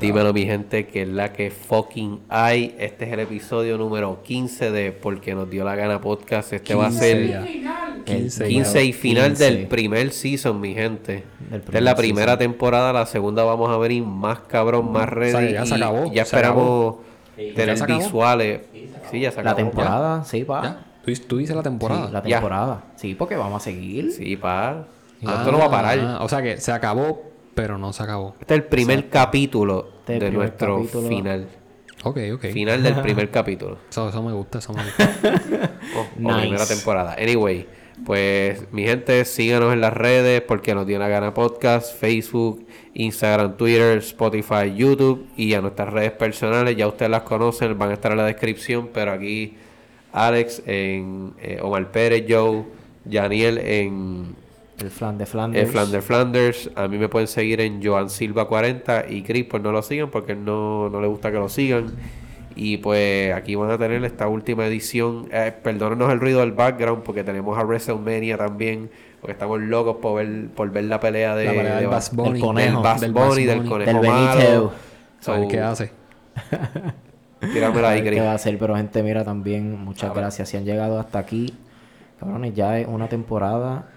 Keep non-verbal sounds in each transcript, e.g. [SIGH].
Dímelo, mi gente, que es la que fucking hay. Este es el episodio número 15 de Porque nos dio la gana podcast. Este va a ser ya. el 15 15 y final 15. del primer season, mi gente. Esta es la primer primera season. temporada, la segunda vamos a venir más cabrón, más ready. sea, que ya se y acabó, Ya se esperamos ¿Ya tener visuales. Sí, ya se acabó. La temporada, sí, pa. ¿Ya? ¿Tú, tú dices la temporada. Sí, la Ya. temporada. Sí, porque vamos a seguir. Sí, pa. Esto no va a parar. Ah, o sea que se acabó, pero no se acabó. Este es el primer capítulo Este de primer nuestro capítulo. final. Ok, ok. Final del [LAUGHS] primer capítulo. Eso, eso me gusta, eso me gusta. [LAUGHS] [LAUGHS] o, o Nice. primera temporada. Anyway, pues mi gente, síganos en las redes porque nos dio la gana podcast, Facebook, Instagram, Twitter, Spotify, YouTube y a nuestras redes personales. Ya ustedes las conocen, van a estar en la descripción, pero aquí Alex en eh, Omar Pérez, Joe, Janiel en El flan de Flanders. Flander Flanders. A mí me pueden seguir en Joan Silva 40 y Chris pues no lo sigan porque no, no le gusta que lo sigan. Y pues aquí van a tener esta última edición. Eh, perdónenos el ruido del background porque tenemos a WrestleMania también. Porque estamos locos por ver, por ver la pelea de, La pelea de del Ba- Bass Bunny. del conejo. del Bass Del Bunny, Bass del conejo Del malo. Benito. ¿Sabes So, qué hace? [LAUGHS] Tíramela ahí, ¿Qué Chris. va a hacer? Pero gente, mira también, muchas gracias. Si han llegado hasta aquí, cabrones, ya es una temporada,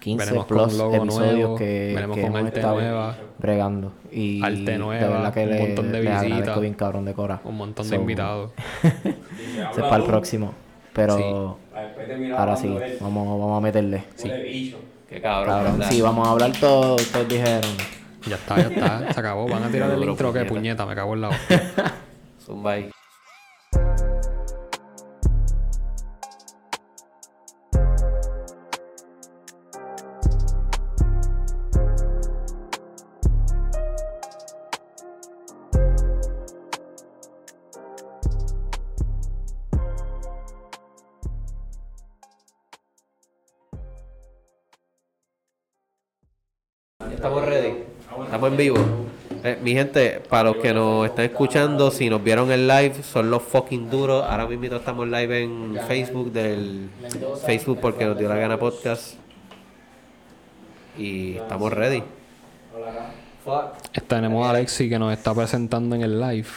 15 Venimos con plus logo episodios nuevo, que, venimos que con hemos arte estado nueva. bregando. Y Arte nueva, de verdad que un le, montón de le visitas. bien cabrón de Cora. Un montón de So, invitados. Ese es para el próximo. Pero ahora sí, vamos, vamos a meterle. Qué cabrón, Cabrón, sí, vamos a hablar todo, ustedes dijeron. Ya está, ya está. Se acabó. Van a tirar [LAUGHS] el intro que puñeta. puñeta, me cago en la hostia. [LAUGHS] Zumba ahí. Vivo. Eh, mi gente, para los que nos están escuchando, si nos vieron en live, son los fucking duros. Ahora mismo estamos live en Facebook del Facebook porque nos dio la gana podcast. Y estamos ready. Tenemos a Alexi que nos está presentando en el live.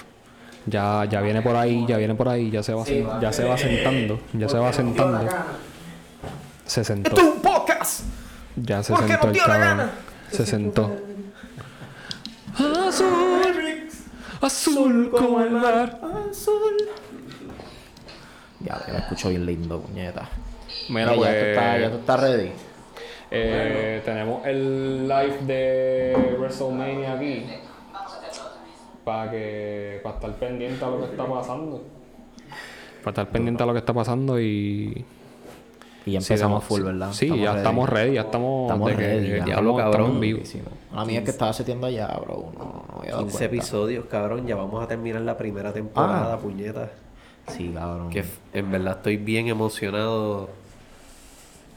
Ya, ya viene por ahí, ya viene por ahí, ya se va, ya se va sentando, ya se va sentando. Se sentó. un podcast! Ya se sentó el cabrón. Se sentó. Azul, azul como el mar. Ya, ya me escucho bien lindo, puñeta. Mira, ya, pues. tú estás, ya tú estás ready. Eh, tenemos el live de WrestleMania aquí. Para que. Para estar pendiente a lo que está pasando. Para estar pendiente a lo que está pasando y. Y ya empezamos sí, full. ¿verdad? Sí, ya estamos ready, ya estamos. Estamos de que- ready, ya ya. Estamos, cabrón. estamos en vivo. A mí es que estaba seteando allá, bro. No, no había dado 15 cuenta. episodios, cabrón. Ya vamos a terminar la primera temporada, Ah. puñeta. Sí, cabrón. Que en verdad estoy bien emocionado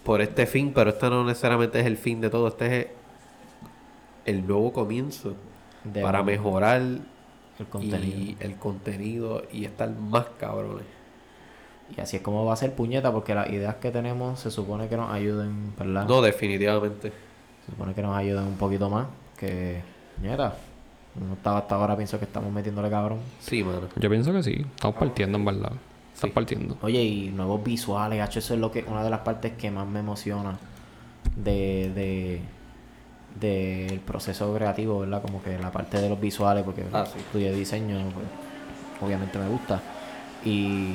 por este fin, pero este no necesariamente es el fin de todo. Este es el nuevo comienzo De para un- mejorar el contenido. y el contenido y estar más cabrones. Y así es como va a ser puñeta, porque las ideas que tenemos se supone que nos ayuden, ¿verdad? No, definitivamente. Se supone que nos ayuden un poquito más. Que, puñeta, no estaba hasta ahora, pienso que estamos metiéndole cabrón. Sí, mano. Yo pienso que sí, estamos partiendo en verdad. Estamos partiendo. Oye, y nuevos visuales, gacho, eso es lo que, una de las partes que más me emociona de, de del proceso creativo, ¿verdad? Como que la parte de los visuales, porque Ah, sí. estudié diseño, pues, obviamente me gusta. Y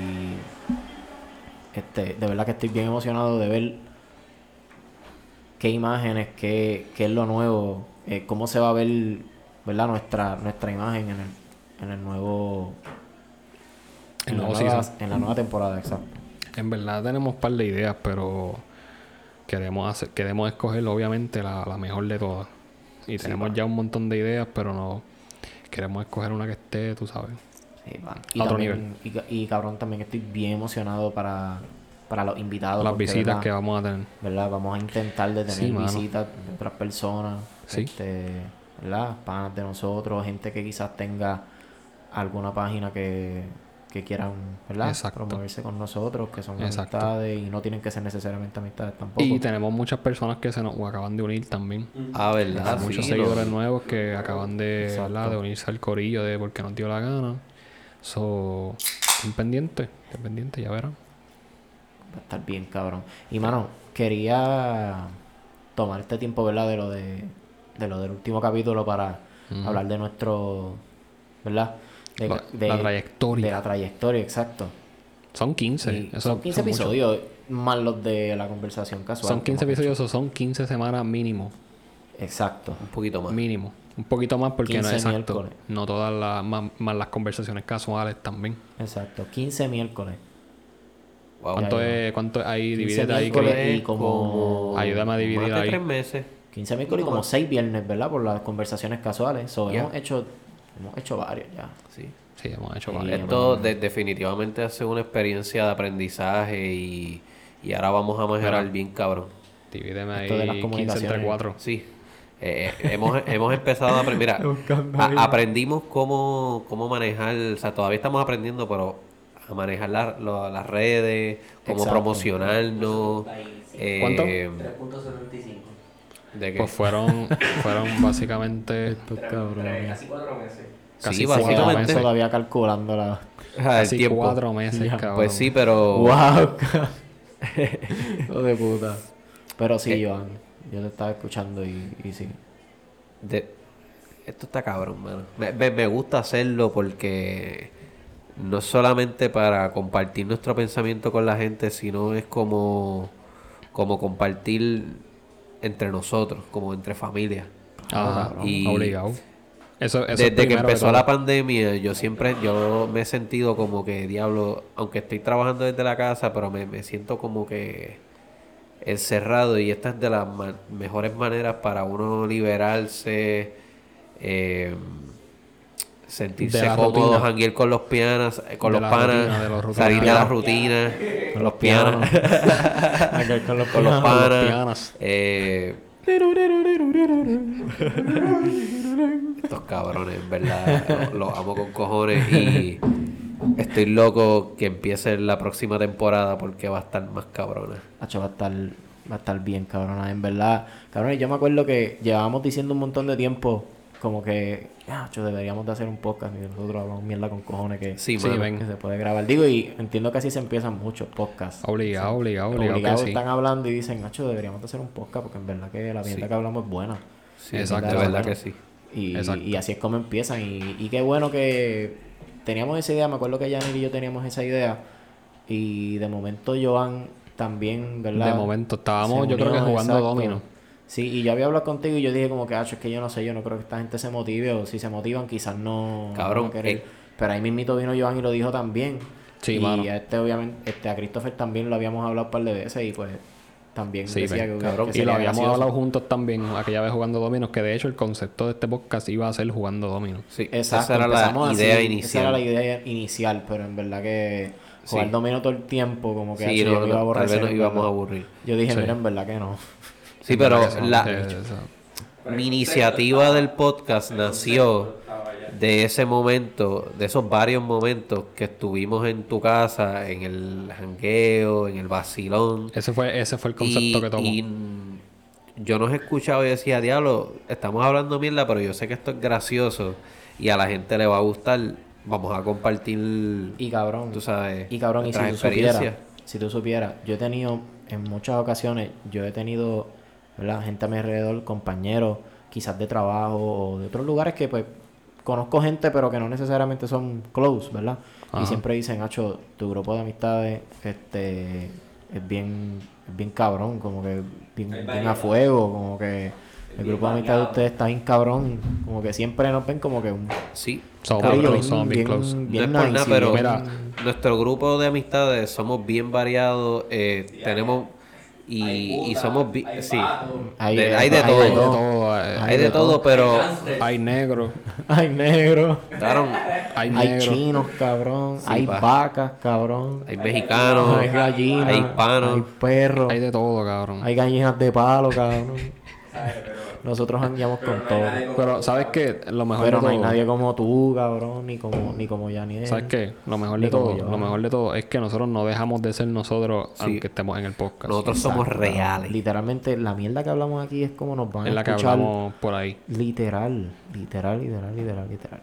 este, de verdad que estoy bien emocionado de ver qué imágenes, qué, qué es lo nuevo, eh, cómo se va a ver, ¿verdad? Nuestra, nuestra imagen en el, en el nuevo en, la nueva, season. en la nueva temporada, exacto. En verdad tenemos un par de ideas, pero queremos hacer, queremos escoger obviamente la, la mejor de todas. Y tenemos ya un montón de ideas, pero no queremos escoger una que esté, tú sabes. Sí, pa. Y, A otro también- y, y cabrón, también estoy bien emocionado para, para los invitados. Las porque, visitas ¿verdad? que vamos a tener. ¿verdad? Vamos a intentar de tener Sí, mano. visitas de otras personas, Sí. este, ¿verdad? Panas de nosotros, gente que quizás tenga alguna página que, que quieran, ¿verdad? Exacto. Promoverse con nosotros, que son Exacto. amistades y no tienen que ser necesariamente amistades tampoco. Y tenemos muchas personas que se nos acaban de unir también. Ah, verdad. Muchos sí, seguidores no. nuevos que acaban de, de unirse al corillo de porque nos dio la gana. So, estén pendientes, estén pendientes, ya verán. Va a estar bien, cabrón. Y mano, quería tomar este tiempo, ¿verdad? De lo de, de lo del último capítulo para hablar de nuestro, ¿verdad? De, La- de- la trayectoria. De la trayectoria, exacto. Son 15. Y eso son 15 muchos. episodios, más los de la conversación casual. Son 15 como que- episodios, o son 15 semanas mínimo. Exacto. Un poquito más. Mínimo. Un poquito más porque no 15 es exacto. miércoles. No todas las, más, más las conversaciones casuales también. Exacto. 15 miércoles. Wow. ¿Cuánto, es, ¿Cuánto hay? 15 Divídete ahí. y como... Ayúdame a dividir más de ahí. tres meses. 15 miércoles y como 6 viernes, ¿verdad? Por las conversaciones casuales. So, hemos hecho hemos hecho varios ya. Sí. Sí, hemos hecho varios. Esto de- definitivamente hace una experiencia de aprendizaje y, y ahora vamos a mejorar bien cabrón. Divídeme Esto de las ahí 15 entre comunicaciones. 4. Sí. Eh, hemos, [LAUGHS] hemos empezado a aprender. Mira, a- ahí. aprendimos cómo, cómo manejar, o sea, todavía estamos aprendiendo, pero a manejar la- lo- las redes, cómo Exacto. promocionarnos. eh, ¿Cuánto? 3.75. ¿De qué? Pues fueron, fueron básicamente Estos cabrones. Casi cuatro meses. casi Sí, cuatro básicamente. meses. todavía calculando la... Casi tiempo. cuatro meses, Ya. cabrón. Pues sí, pero. ¡Wow! [LAUGHS] Hijo de puta. Pero sí, Eh. Joan. Yo te estaba escuchando y, y sí. de- esto está cabrón, mano. Me, me- me gusta hacerlo porque no solamente para compartir nuestro pensamiento con la gente, sino es como, como compartir entre nosotros, como entre familias. Ajá, Y- obligado. Eso, eso es Desde que empezó la pandemia, yo siempre, yo me he sentido como que, diablo, aunque estoy trabajando desde la casa, pero me, me siento como que encerrado y esta es de las ma- mejores maneras para uno liberarse, eh, sentirse cómodo, janguear con los pianos, con De los panas, rutina, de los rutinas. salir de la rutina, [LAUGHS] con los pianos, con los con los pianos. panas, eh, Estos cabrones, en verdad, los, los amo con cojones y estoy loco que empiece la próxima temporada porque va a estar más cabrona. Hacho, va a estar, va a estar bien, cabrona. En verdad, cabrón, yo me acuerdo que llevábamos diciendo un montón de tiempo, como que, hacho, deberíamos de hacer un podcast y nosotros hablamos mierda con cojones que, Sí, Sí, mano. ven. que se puede grabar. Digo, y entiendo que así se empiezan muchos podcasts. Obligado, obligado, obligado Obligados sí. están hablando y dicen, Nacho, deberíamos de hacer un podcast porque en verdad que la mierda que hablamos es buena. Sí, Exacto. de verdad que sí. Y, así es como empiezan. Y, y qué bueno que teníamos esa idea. Me acuerdo que Janir y yo teníamos esa idea. Y de momento Joan también, ¿verdad? De momento estábamos, yo creo que jugando exacto. domino. Sí, y yo había hablado contigo y yo dije como que, ah, es que yo no sé, yo no creo que esta gente se motive. O si se motivan, quizás no... Cabrón, no querer. eh. Pero ahí mismito vino Joan y lo dijo también. Sí, y mano. a este, obviamente, este, a Christopher también lo habíamos hablado un par de veces y pues también Sí, decía ven, que, cabrón, que Y lo habíamos hablado juntos también aquella vez jugando dominos, que de hecho el concepto de este podcast iba a ser jugando dominos. Sí, Exacto, esa era la así, idea Esa inicial. era la idea inicial, pero en verdad que jugar Sí. domino todo el tiempo, como que Sí, hacho, no, yo iba a tal aborrecer, vez nos íbamos a aburrir. Yo dije, mira, en verdad que no. Sí, pero la, mi iniciativa del podcast nació de ese momento, de esos varios momentos que estuvimos en tu casa, en el jangueo, en el vacilón. ese fue ese fue el concepto y, que tomó. y yo nos escuchaba y decía, diablo, estamos hablando mierda, pero yo sé que esto es gracioso y a la gente le va a gustar. Vamos a compartir, Y cabrón, tú sabes, y cabrón, y si tú supieras, si tú supieras, yo he tenido, en muchas ocasiones, yo he tenido, ¿verdad? Gente a mi alrededor, compañeros, quizás de trabajo o de otros lugares que pues conozco gente pero que no necesariamente son close, ¿verdad? Ajá. Y siempre dicen, Hacho, tu grupo de amistades este es bien, es bien cabrón, como que bien, bien a fuego, como que el grupo de amistades de ustedes está bien cabrón, como que siempre nos ven como que un Sí, Somos bien somos bien close. bien no es por nada, pero Mira, nuestro grupo de amistades somos bien variados, eh, tenemos y, y somos bi- sí, Hay de- hay de hay todo, Hay de todo, hay de todo, pero hay negro, [LAUGHS] Hay negro, claro, hay hay negro. chinos, cabrón, Sí, hay pa. vacas, cabrón, hay mexicanos, hay gallinas, hay hispanos, hay perros, Hay hay, de todo, cabrón. gallinas de palo, cabrón. Nosotros jangueamos con todo. Pero, ¿sabes qué? Lo mejor Pero de no todo... hay nadie como tú, cabrón, ni como, ni como Yaniel. ¿Sabes qué? Lo mejor de todo, yo. lo mejor de todo es que nosotros no dejamos de ser nosotros aunque estemos en el podcast. Nosotros somos reales. Literalmente, la mierda que hablamos aquí es como nos van es a la que escuchar. hablamos por ahí. Literal, literal, literal, literal, literal.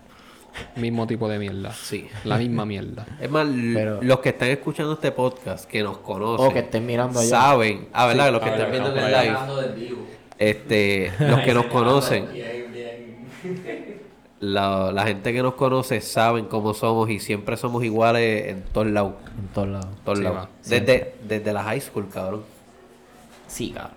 Mismo tipo de mierda. Sí. La misma mierda. [LAUGHS] Es más, Pero- los que están escuchando este podcast, que nos conocen, O que estén mirando allá. saben, ah, ¿verdad? los que Ah, están viendo en el live, Hablando del vivo. Este, [LAUGHS] los que nos [LAUGHS] conocen, la, la gente que nos conoce saben cómo somos y siempre somos iguales en todos lados. En todos lados. todos Sí, lados. va. Desde, desde la high school, cabrón. Sí, cabrón.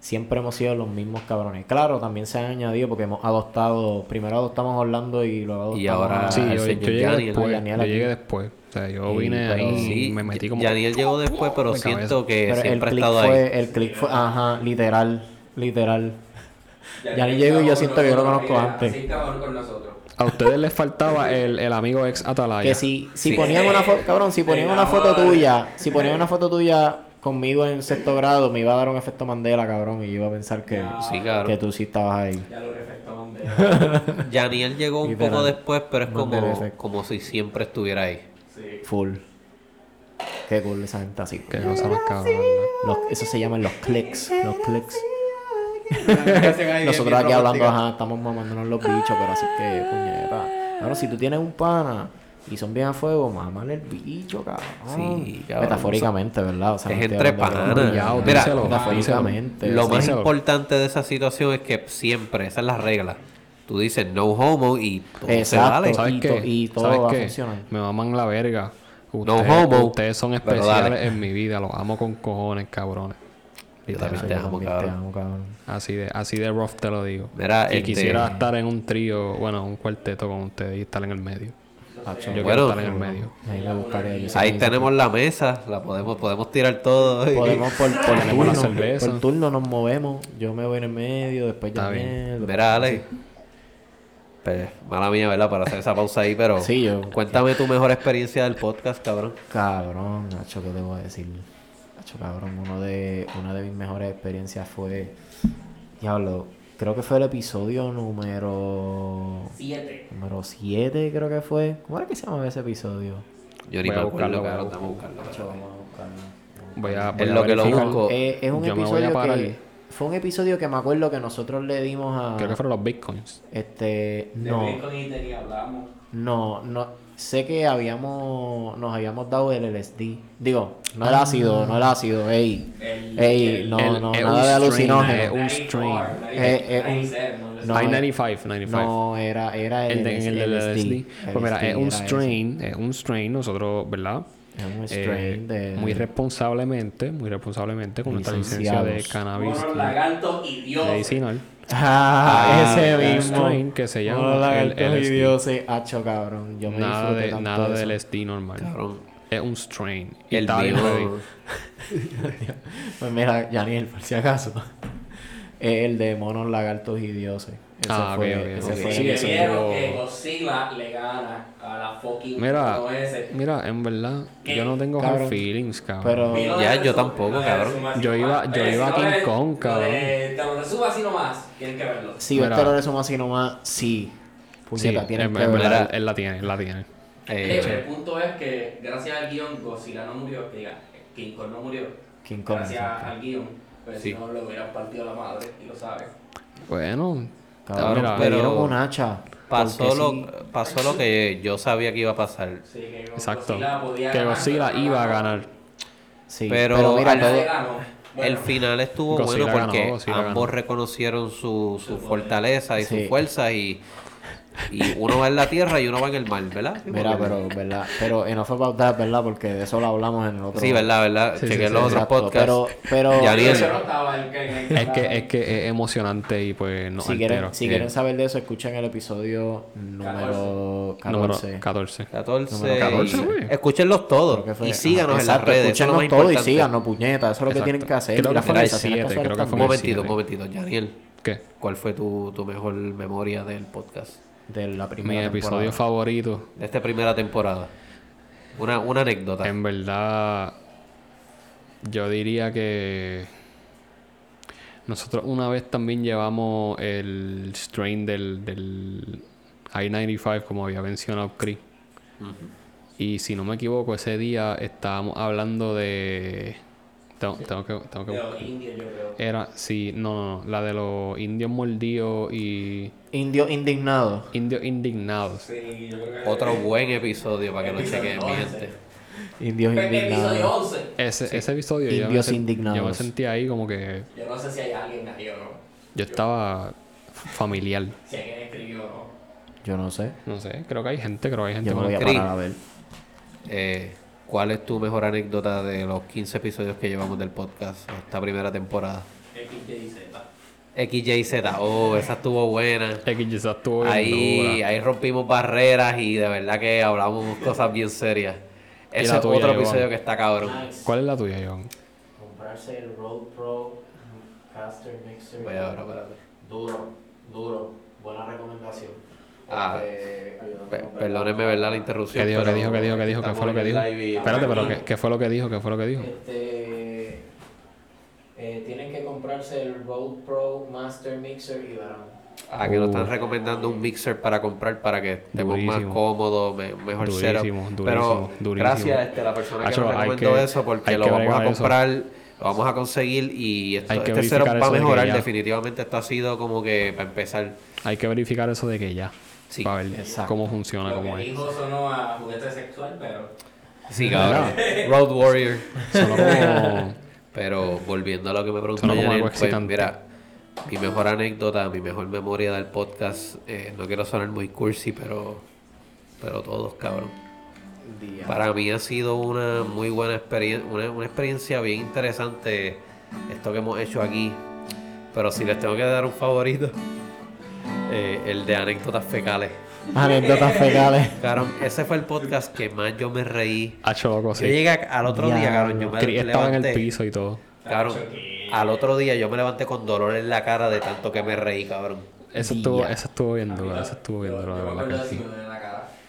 Siempre hemos sido los mismos cabrones. Claro, también se han añadido porque hemos adoptado. Primero adoptamos a Orlando y luego adoptamos Y ahora- a- Sí, el yo, señor yo llegué después. Yaniel Yo llegué después. O sea, yo Sí, vine ahí Sí, y me metí como... Yaniel llegó después, pero cabeza. siento que Pero siempre ha estado ahí. fue, el click fue, ajá, literal, literal. [LAUGHS] Ya Ya ni que llego y yo siento que yo lo conozco mira, antes. Con nosotros. A ustedes les faltaba el, el amigo ex Atalaya. Que si, si Sí. ponían una foto, cabrón, si ponían una foto tuya, si ponían una foto tuya conmigo en sexto grado, me iba a dar un efecto Mandela, cabrón, y yo iba a pensar que, Sí, que tú sí estabas ahí. Ya lo reflectó de [LAUGHS] Yaniel llegó un Literal. poco después, pero es Mandela como, como si siempre estuviera ahí. Sí. Full. Qué cool esa gente así. Cosa más cabrón. ¿verdad? Los, eso se llaman los clics, los clics. Nosotros aquí hablando, ajá, estamos mamándonos los bichos, pero así que, puñeta. Ahora, si tú tienes un pana y son bien a fuego, mámale el bicho, cabrón. Sí, cabrón. Metafóricamente, ¿verdad? O sea, Es entre panas. Mira, díselo, metafóricamente. Lo más díselo. importante de esa situación es que siempre, esa es la regla. Tú dices no homo y todo se Exacto. vale. ¿Sabes Y qué? y todo ¿Sabes va a funcionar. Me maman la verga. No homo, ustedes son especiales en mi vida. Los amo con cojones, cabrones. Yo también te amo, también cabrón. Te amo, cabrón. Así de, así de rough te lo digo. Mira, y este- quisiera estar en un trío, bueno, un cuarteto con ustedes y estar en el medio. Yo Bueno, quiero estar en el medio. a mí me gustaría. yo sé Ahí tenemos la mesa, la podemos, podemos tirar todo. Podemos por, por la turno, cerveza. por turno nos movemos. Yo me voy en el medio, después después- Mira, Ale. Pues, mala mía, ¿verdad? Para hacer esa pausa ahí, pero Sí, yo- cuéntame tu mejor experiencia del podcast, cabrón. Cabrón, Nacho, ¿qué te voy a decir? Nacho, cabrón, uno de, una de mis mejores experiencias fue. Diablo, creo que fue el episodio número. Siete. Número 7, creo que fue. ¿Cómo era que se llamaba ese episodio? Yo ni Voy a buscarlo, voy a cabrón. Vamos a buscarlo. Vamos a buscarlo. Voy a, voy Es a lo que lo busco. Eh, es un Yo me voy a episodio parar. que. Fue un episodio que me acuerdo que nosotros le dimos a. Creo que fueron los bitcoins. Este. De No. Bitcoin y tenía hablamos. No, no. Sé que habíamos. Nos habíamos dado el LSD. Digo, no el ácido, no el ácido, ey. El- Ey, el- no, el- no, es nada de alucinógeno. es un strain. Eh, eh, un- No, Hay eh, 95, 95. No, era, era el, el, de, en el del LSD. Pues mira, es un strain, es un strain, nosotros, ¿verdad? Es un Eh, strain de. Muy responsablemente, muy responsablemente, con nuestra licencia de cannabis lagarto y Dios. medicinal. Ah, ese un mismo. strain que se llama Mono, el lagartos y LSD. Hacho, cabrón. Yo me Nada de, tanto nada de. LSD normal. Cabrón. Es un strain. Y El mío. [LAUGHS] Pues mira, Yaniel, por si acaso. [LAUGHS] Es el de monos, lagartos y dioses. Ese Ah, fue, ok, ok, ese ok. fue Sí, que Godzilla le gana a la fucking Mira, ese. mira, en verdad, ¿Qué? yo no tengo Cabrón. hard feelings, cabrón. Pero- Ya, yo tampoco, cabrón. Yo iba- yo iba a King Kong, lo cabrón. de- Te lo resumo así nomás. Tienen que verlo. Si ves terrorismo así nomás, sí. sí, Puñeta, tienen en, verdad, él la tiene, él la tiene. Eh, Eh, el punto es que gracias al guion Godzilla no murió, que diga, King Kong no murió. King Kong, Gracias al guion, pues Sí. si no le hubieran partido la madre, y lo sabes. Bueno, Cabrón, mira, me dieron pero un hacha. pasó, porque lo, sí. pasó lo que yo sabía que iba a pasar. Sí, que exacto. Godzilla podía Que ganar, Godzilla iba a ganar. Sí, Pero pero, mira, al- todo, Nadie ganó. el final estuvo Godzilla bueno ganó, porque Godzilla ambos ganó. reconocieron su, su Su fortaleza y Sí. su fuerza y, y uno va en la tierra y uno va en el mar, ¿verdad? mira, pero, ¿verdad? Pero enough about that, ¿verdad? Porque de eso lo hablamos en el otro. Sí, ¿verdad? ¿verdad? Sí, Chequé sí, los sí, otros Exacto, podcasts. Pero, pero Ya en- Es que, es que es emocionante y pues no si, altero. quieren, si quieren saber de eso, escuchen el episodio número 14. Número 14. 14. Número 14, y-. Escúchenlos todos y síganos Ajá, en las exacto, redes. Eso es lo más Escúchenos todo y síganos, puñeta. Eso es lo que Exacto. tienen que hacer. Creo que el conversaciones siete, casuales creo que Un fue también. momentito, un momentito. Daniel, ¿Qué? ¿cuál fue tu, tu mejor memoria del podcast? De la Mi primera episodio temporada. favorito. De esta primera temporada. Una, una anécdota. En verdad, yo diría que. Nosotros una vez también llevamos el strain del, del I-95, como había mencionado Chris. Y si no me equivoco, ese día estábamos hablando de... Tengo, tengo que... Tengo que De los indios, yo creo. era, sí, no, no, no, la de los indios mordidos y Indio indignado. indios indignados. Sí, yo creo que. Otro buen episodio para que lo Episodio chequen, mi 11. gente. Indios episodio indignados. 11. Ese, ese episodio yo me, Indios indignados. yo me sentía ahí como que Yo no sé si hay alguien ahí o no. yo estaba familiar. Si alguien escribió o no. Yo no sé. No sé, creo que hay gente, creo que hay gente Yo me voy a parar a ver. Eh, ¿Cuál es tu mejor anécdota de los 15 episodios que llevamos del podcast esta primera temporada? XYZ. XYZ, oh, esa estuvo buena. X esa estuvo bien Ahí, dura. ahí rompimos barreras y de verdad que hablamos cosas bien serias. ¿Y Ese es otro Iván? episodio que está cabrón. ¿Cuál es la tuya, Iván? Comprarse el Road Pro Caster Mixer. Voy ahora. Duro, duro. Buena recomendación. Ah, Este, Pe- Perdónenme, ¿verdad? La interrupción. ¿Qué dijo, qué pero dijo, qué dijo, qué dijo? ¿Qué fue lo que dijo? Espérate, pero ¿qué, qué fue lo que dijo? ¿Qué fue lo que dijo? Este, eh, tienen que comprarse el Road Pro Master Mixer y verán. Ah, que nos están Uh. recomendando un mixer para comprar para que estemos más cómodos, me- mejor Durísimo, setup. durísimo, Pero durísimo. gracias este, a la persona que nos recomendó que- eso porque lo que vamos a eso. comprar, lo vamos a conseguir y esto, Hay que este setup verificar va a de que mejorar. Definitivamente esto ha sido como que para empezar. Hay que verificar eso de que ya. Sí, para ver exacto. cómo funciona, Lo cómo que es. dijo sonó a juguete sexual, pero. Sí, cabrón. Road Warrior. Sonó como... [LAUGHS] Pero volviendo a lo que me preguntó pues excitante. mira, mi mejor anécdota, mi mejor memoria del podcast, eh, no quiero sonar muy cursi, pero, pero todos, cabrón. Para mí ha sido una muy buena experiencia, una, una experiencia bien interesante esto que hemos hecho aquí. Pero si les tengo que dar un favorito, eh, el de anécdotas fecales. Anécdotas fecales. Cabrón, ese fue el podcast que más yo me reí. Hacho loco, Yo sí. llegué a- al otro día, cabrón, yo me estaba en el piso y todo. Cabrón, al otro día yo me levanté con dolor en la cara de tanto que me reí, cabrón. Eso estuvo, eso estuvo bien duro, eso estuvo bien duro, Yo verdad.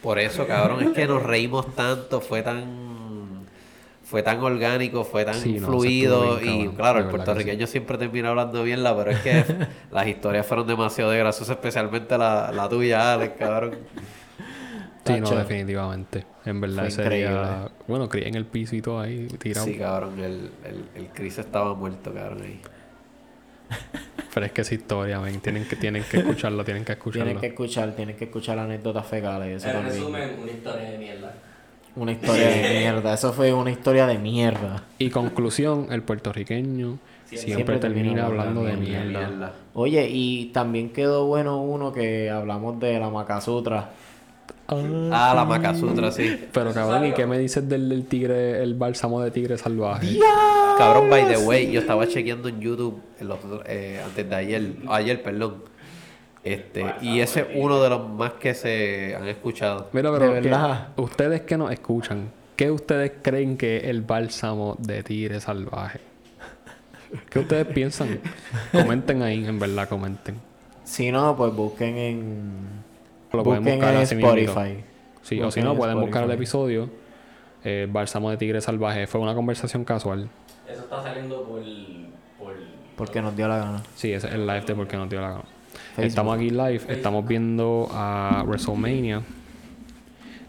Por eso, cabrón, es que nos reímos tanto, fue tan fue tan orgánico, fue tan Sí, no, eso fluido y cabrón, claro, de el puertorriqueño siempre termina hablando bien, la pero es que [LAUGHS] las historias fueron demasiado graciosas, especialmente la, la tuya, Alex, cabrón. Sí, no, definitivamente. En verdad Fue ese increíble. día... Bueno, en el piso y todo ahí, tirado. Sí, cabrón, el, el, el Chris estaba muerto, cabrón, ahí. Pero es que esa historia, men. Tienen que, tienen que escucharlo, tienen que escucharlo. Tienen que escuchar, tienen que escuchar anécdotas fecales. Eso En también. resumen, una historia de mierda. Una historia de mierda. Eso fue una historia de mierda. Y conclusión, el puertorriqueño siempre, Siempre termina hablando de mierda. Oye, y también quedó bueno uno que hablamos de la Macasutra. Ah, la Macasutra, sí. Pero cabrón, ¿y qué me dices del, del tigre, el bálsamo de tigre salvaje? Cabrón, by the way, yo estaba chequeando en YouTube en los eh, antes de ayer, ayer, perdón. Este, y ese es uno de los más que se han escuchado. Mira, pero De ¿qué- verdad. ustedes que nos escuchan, ¿qué ustedes creen que es el bálsamo de tigre salvaje? ¿Qué ustedes piensan? [LAUGHS] Comenten ahí, en verdad, comenten. Si no, pues busquen en. Lo pueden busquen buscar en. Spotify. Sí, o si no, en pueden buscar el episodio. eh, Bálsamo de Tigre Salvaje. Fue una conversación casual. Eso está saliendo por. por Porque nos dio la gana. Sí, ese es el live de Porque nos dio la gana. Facebook. Estamos aquí live, estamos viendo a WrestleMania.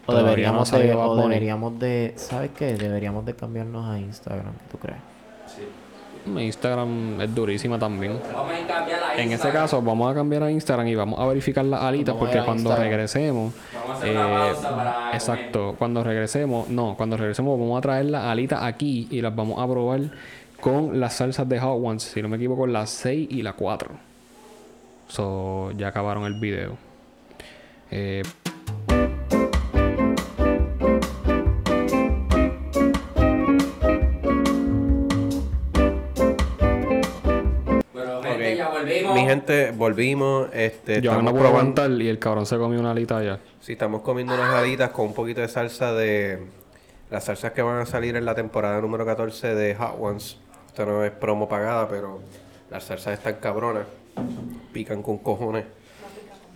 O deberíamos, de, o deberíamos de. ¿Sabes qué? Deberíamos de cambiarnos a Instagram. ¿Tú crees? Mi Instagram es durísima también. Vamos a cambiar la En ese caso, vamos a cambiar a Instagram y vamos a verificar las alitas Vamos porque cuando Instagram. regresemos. Vamos a hacer una pausa para comer. exacto, cuando regresemos, no, cuando regresemos vamos a traer las alitas aquí y las vamos a probar con las salsas de Hot Ones, si no me equivoco, las 6 y la 4. So, ya acabaron el video. Eh, Bueno, gente, Ok. ya volvimos. Mi gente, volvimos. Este, yo no estamos puedo probando. aguantar y el cabrón se comió una alita ya. Sí, estamos comiendo unas alitas con un poquito de salsa de. Las salsas que van a salir en la temporada número 14 de Hot Ones. Esto no es promo pagada, pero las salsas están cabronas. Pican con cojones.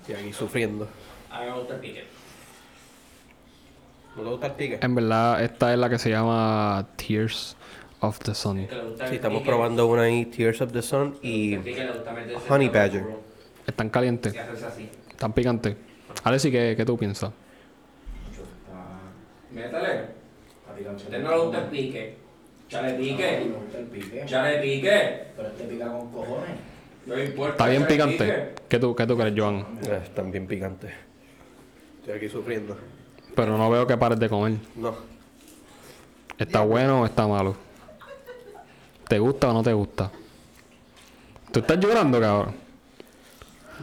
Y aquí sufriendo. A mí me gusta el pique. ¿No te gusta el pique? En verdad, esta es la que se llama Tears of the Sun. Sí, estamos probando una ahí, Tears of the Sun y Honey Badger. ¿Están calientes? ¿Están picantes? Alexi, ¿qué, ¿qué tú piensas? Métele. A usted no le gusta el pique. Chale pique. Chale pique. Pero este pica con cojones. No importa. ¿Está bien picante? ¿Qué tú, qué tú crees, Joan? Eh, están bien picantes. Estoy aquí sufriendo. Pero no veo que pares de comer. No, ¿Está bueno o está malo? ¿Te gusta o no te gusta? ¿Tú estás llorando, cabrón?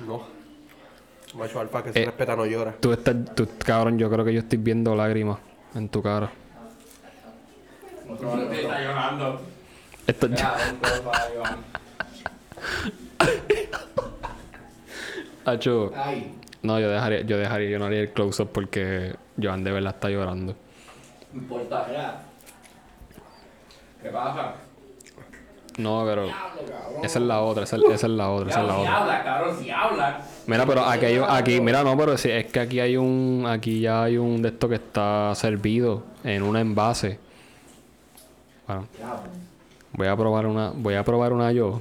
no. Macho alfa que se Eh. respeta no llora. Tú estás, tú, cabrón, yo creo que yo estoy viendo lágrimas en tu cara. Usted está llorando. Para Iván. Acho, Ay. no, yo dejaría, yo dejaría, yo no haría el close-up porque Joan de verdad está llorando. No importa. ¿Qué pasa? No, pero esa es la otra, esa, es- esa es la otra, esa es la Claro, si otra. habla, cabrón, si habla. Mira, pero aquí, hay, aquí, mira, no, pero sí, es que aquí hay un, aquí ya hay un de esto que está servido en un envase. Bueno, voy a probar una, voy a probar una yo.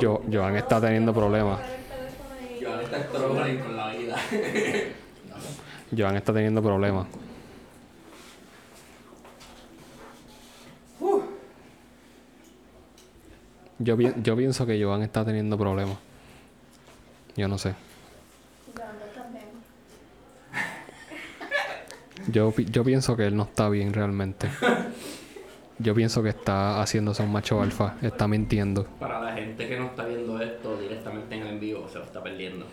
Yo, Joan está teniendo problemas. Iván está struggling con la vida. [LAUGHS] Joan está teniendo problemas. Yo, pi- yo pienso que Joan está teniendo problemas. Yo no sé. Yo, pi- yo pienso que él no está bien realmente. [LAUGHS] Yo pienso que está haciéndose un macho alfa. Está mintiendo. Para la gente que no está viendo esto directamente en el en vivo, se lo está perdiendo.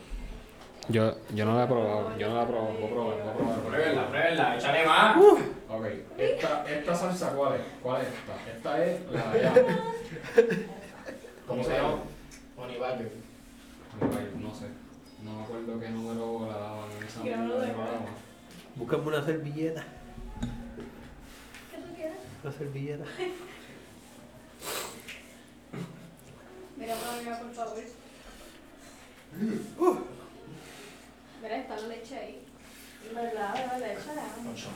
Yo, yo no la he probado. Yo no la he probado. Voy a probar, voy a probar. Pruébela, pruébela, échale más. Ok, esta, esta salsa, ¿cuál es? ¿Cuál es esta? Esta es la de allá. ¿Cómo se llama? Badger. No sé. No me acuerdo qué número la daban en esa. Búscame una servilleta. Una servilleta. Mira para arriba, por favor. Mira, está la leche ahí. ¿Verdad? ¿Verdad? Leche,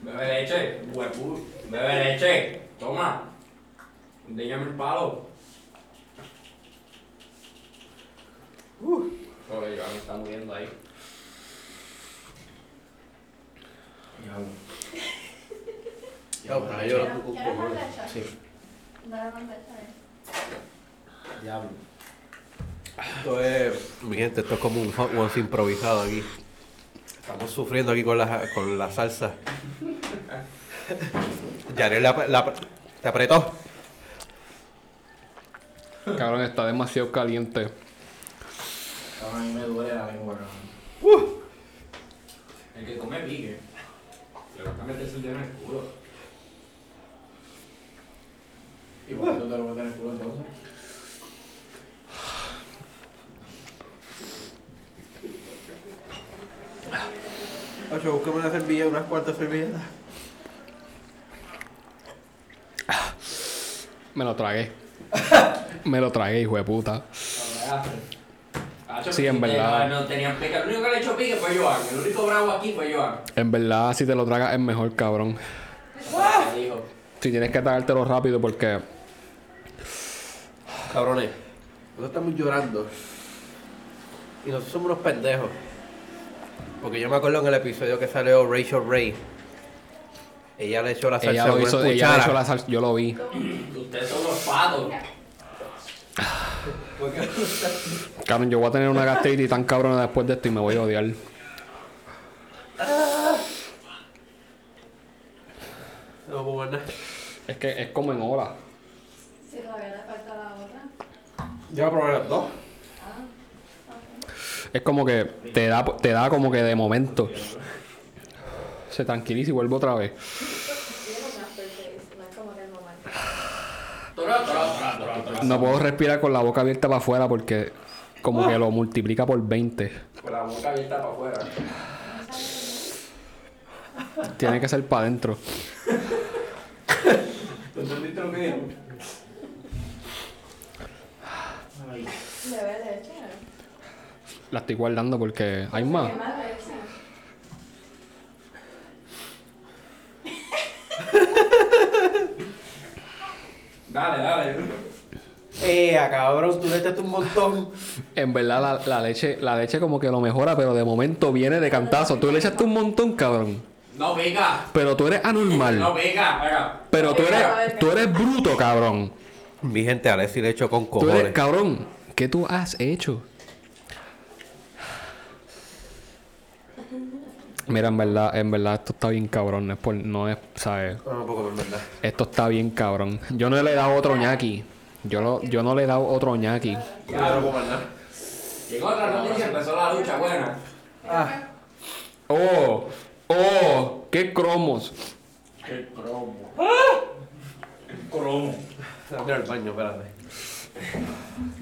Bebe leche, huepu. Bebe leche. Toma. Déjame el palo. Uh. Pobre Iván está muriendo ahí. Ya, para yo ¿Quieres ¿quieres más leche? Sí. Diablo. Esto es, mi gente, esto es como un hot ones improvisado aquí. Estamos sufriendo aquí con la, con la salsa. [LAUGHS] Yanel la, la- te apretó. Cabrón, está demasiado caliente. Cabrón, a mí me duele la lengua, cabrón. El que come pique. Le gusta meterse el dedo en el culo. ¿Y por qué tú te lo metes en el culo entonces? Ocho, búscame una servilleta, unas cuantas servilletas. Me lo tragué. Me lo tragué, hijo de puta. Sí, en verdad. No tenían pique. El único que le echó pique fue Joan. El único bravo aquí fue Joan. En verdad, si te lo tragas es mejor, cabrón. Si tienes que tragártelo rápido porque... Cabrones, nosotros estamos llorando. Y nosotros somos unos pendejos. Porque yo me acuerdo en el episodio que salió Rachel Ray. Ella le echó la salsa Ella lo una hizo, ella le hizo la salsa, yo lo vi. Ustedes son los patos. Cabrón, yo voy a tener una gastritis tan cabrona después de esto y me voy a odiar. No, pues, bueno. Es que es como en hora. Si todavía te falta la otra. Yo voy a probar las dos. Es como que te da, te da como que de momento. Se tranquiliza y vuelve otra vez. No puedo respirar con la boca abierta para afuera porque como que lo multiplica por 20. Con la boca abierta para afuera. Tiene que ser para adentro. ¿Tú entendiste lo que La estoy guardando porque hay más. ¿Qué más leche? Dale, dale. ¡Eh, cabrón! Tú le echaste un montón. En verdad la, la leche, la leche como que lo mejora, pero de momento viene de cantazo. Tú le echaste un montón, cabrón. No, venga. Pero tú eres No, anormal. venga. venga. Pero tú eres, tú eres bruto, cabrón. Mi gente, a Alexi le echo con Tú eres, cojones. cabrón. ¿Qué tú has hecho? Mira, en verdad, en verdad esto está bien cabrón. No es, por- no es ¿sabes? No, verdad. Esto está bien cabrón. Yo no le he dado otro ñaki. Yo, lo- yo no le he dado otro ñaki. Llegó otra noticia y empezó la lucha buena. ¡Oh! ¡Oh! ¡Qué cromos! Qué cromo. Cromo. Voy al baño, espérate.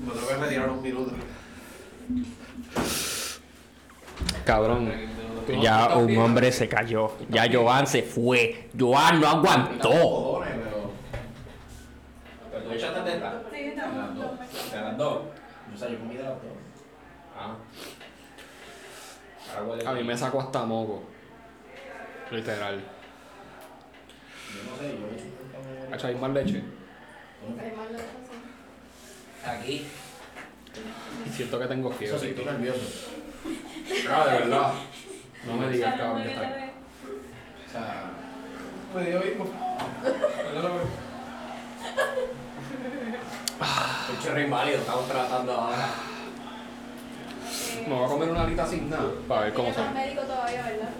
Me tengo que retirar un minuto. Cabrón. Ya un hombre se cayó. Ya Joan se fue. Joan no aguantó. ¿Pero tú echaste teta? Sí, ¿De las no, dos? no, ¿De las dos? O sea, yo comí de las dos. Ah. A mí me sacó hasta moco. Literal. Yo no sé, yo he hecho ¿Hacha hay más leche? Hay más lejos, sí. Aquí. Siento que tengo fiebre. Eso sí, estoy nervioso. Ah, de verdad. No me digas, cabrón, que está. O sea, Me dio mismo. el chorro inválido, estamos tratando ahora. Me voy a comer una alita sin nada. Para ver cómo son. médico todavía, ¿verdad?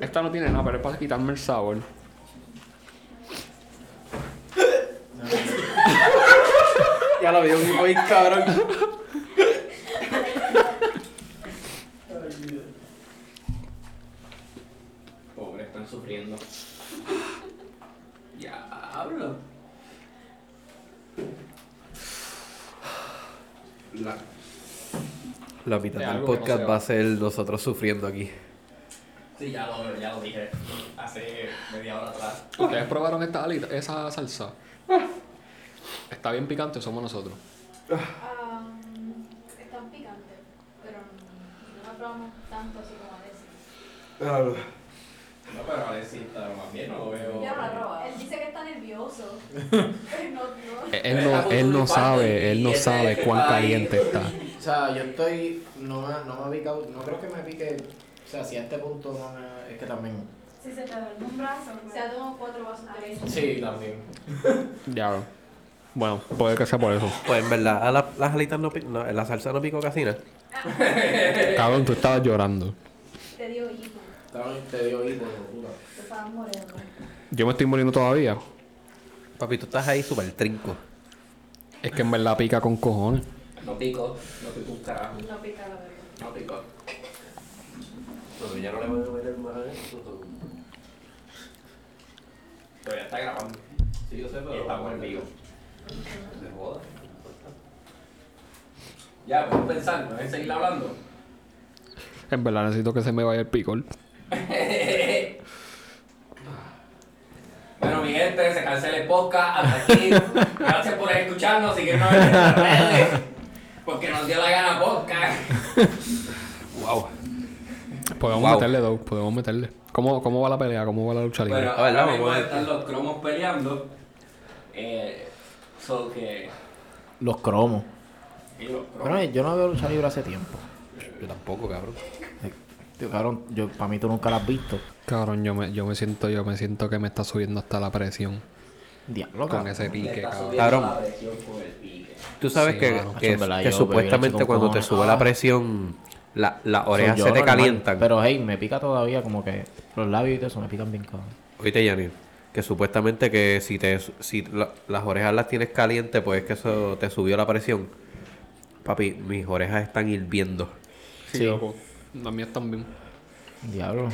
Esta no tiene nada, pero es para quitarme el sabor. [LAUGHS] Ya lo vi un muy cabrón. Pobre, están sufriendo. Diablo. La... La mitad del podcast va va. a ser nosotros sufriendo aquí. Sí, ya lo, ya lo dije hace media hora atrás. ¿Ustedes probaron esta alita, esa salsa? Está bien picante, somos nosotros. Ah, están picantes, pero no la probamos tanto así como a decir. No, pero a está más bien, no lo veo. Ya la probado. Él dice que está nervioso. [LAUGHS] Pero no, no. Eh, Él no, él no sabe, él no sabe cuán caliente está. O sea, yo estoy. No me, no me ha picado. No creo que me pique. O sea, si a este punto no me. Es que también. Si se te duerme un brazo, se ha tomado cuatro vasos de leche. Sí, también. [LAUGHS] Ya. Bueno, puede que sea por eso. Pues en verdad, a la- las alitas no, pi- no la salsa no picó casi nada. [LAUGHS] Cabrón, tú estabas llorando. Te dio hipo. También te dio hipo, puta. Te estabas muriendo. Yo me estoy muriendo todavía. Papi, tú estás ahí súper trinco. Es que en verdad pica con cojones. No pico, no pico un carajo. No pica la verdad. No pico. Pero ya no le van a meter más a esto. Todavía está grabando. Sí, yo sé, Y estamos en vivo. De joda. Ya, puedo pensar, ¿me voy a seguir hablando? En verdad necesito que se me vaya el picor. [LAUGHS] Bueno, mi gente, se cancela el podcast. Hasta aquí. Gracias por escucharnos. Síguenos en nuestras redes. Porque nos dio la gana podcast. [LAUGHS] Wow. Podemos Wow. meterle dos, podemos meterle. ¿Cómo, ¿Cómo va la pelea? ¿Cómo va la lucha libre? Bueno, A ver, ahora vamos, mismo ver. están los cromos peleando. Eh, so que. Los cromos. y los cromos. Bueno, yo no veo lucha libre hace tiempo. Yo tampoco, cabrón. Tío, cabrón, yo, para mí tú nunca la has visto. Cabrón, yo me, yo me siento, yo me siento que me está subiendo hasta la presión. Diablo, Con cabrón. ese pique, cabrón. subiendo Cabrón. la presión por el pique. Tú sabes Sí, que, que, que supuestamente cuando te sube la presión, la- las orejas Yo se te normal, calientan. Pero hey, me pica todavía como que los labios y todo eso me pican bien cabrón. Oíste, Yanil, que supuestamente que si te si la- las orejas las tienes calientes, pues es que eso te subió la presión. Papi, mis orejas están hirviendo. Sí, loco. Las mías también. Diablo.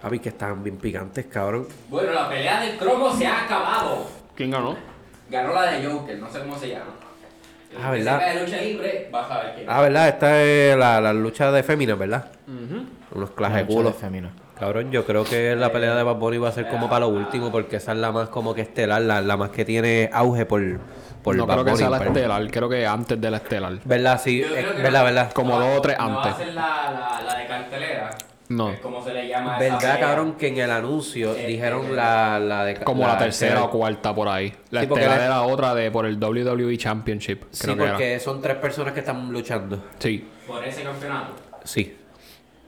Papi, que están bien picantes, cabrón. Bueno, la pelea del cromo se ha acabado. ¿Quién ganó? Ganó la de Joker, no sé cómo se llama. Ah, ¿verdad? sepa de lucha libre, vas a ver quién. Ah, ¿verdad? Esta es la, la lucha de féminas, ¿verdad? Unos clases de Lucha culo. de fémina. Cabrón, yo creo que la pelea de Bad Bunny va a ser como para lo último, porque esa es la más como que estelar, la, la más que tiene auge por, por no Bad creo que Bunny, sea la pero- estelar, creo que antes de la estelar. ¿Verdad? Sí, Yo creo eh, que ¿verdad? no- ¿Verdad? Como no va- dos o tres no va a antes. ser la, la, la de cartelera. No. Es como se le llama ¿Verdad, cabrón? Que en el anuncio Eh, dijeron eh, la, la de. Como la, tercera o cuarta por ahí. La Sí, porque estelar la- era otra de por el WWE Championship. Sí, Creo que era. porque son tres personas que están luchando. Sí. Por ese campeonato. Sí.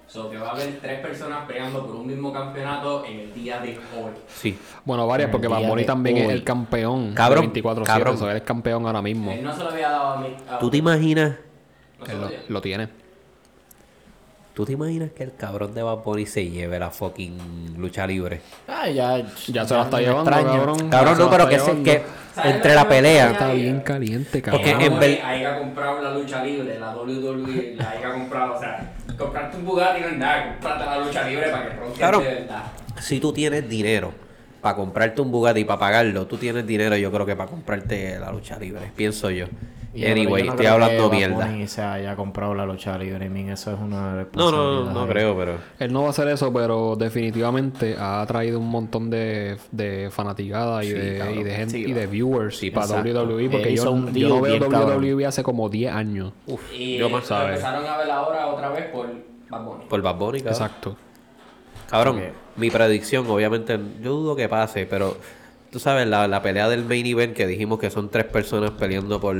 So que va a haber tres personas peleando por un mismo campeonato en el día de hoy. Sí. Bueno, varias, porque de también es hoy. el campeón. Cabrón, 24 cabrón. él es campeón ahora mismo. Él no se lo había dado a mí. a- ¿Tú te imaginas? no se Él lo lo tiene. ¿Tú te imaginas que el cabrón de Bad Bunny se lleve la fucking lucha libre? Ay, ya. Ya se la está llevando, extraña. cabrón. No, pero que, se, que ¿Sabes entre la que pelea. Está bien caliente, Porque cabrón. en Bad ver- Bunny haya comprado la lucha libre, la WWE, la haya comprado, o sea, comprarte un Bugatti no es nada, comprarte la lucha libre para que ronques Claro. de verdad. Si tú tienes dinero para comprarte un Bugatti y para pagarlo, tú tienes dinero, yo creo que para comprarte la lucha libre. Pienso yo. Y Anyway, yo no estoy creo hablando mierda. Bunny se haya comprado la lucha libre. I mean, eso es una No, no, no ahí. creo, pero. Él no va a hacer eso, pero definitivamente ha traído un montón de, de fanaticada y, Sí, de, y de gente Sí, y de viewers Sí, para exacto. WWE, porque yo, un yo no veo bien cabrón. WWE hace como 10 años. Uf, Y yo lo más sabes. empezaron a ver ahora otra vez por Bad Bunny. Por Bad Bunny. Exacto. Cabrón, Ok. mi predicción, obviamente, yo dudo que pase, pero tú sabes, la, la pelea del main event que dijimos que son tres personas peleando por,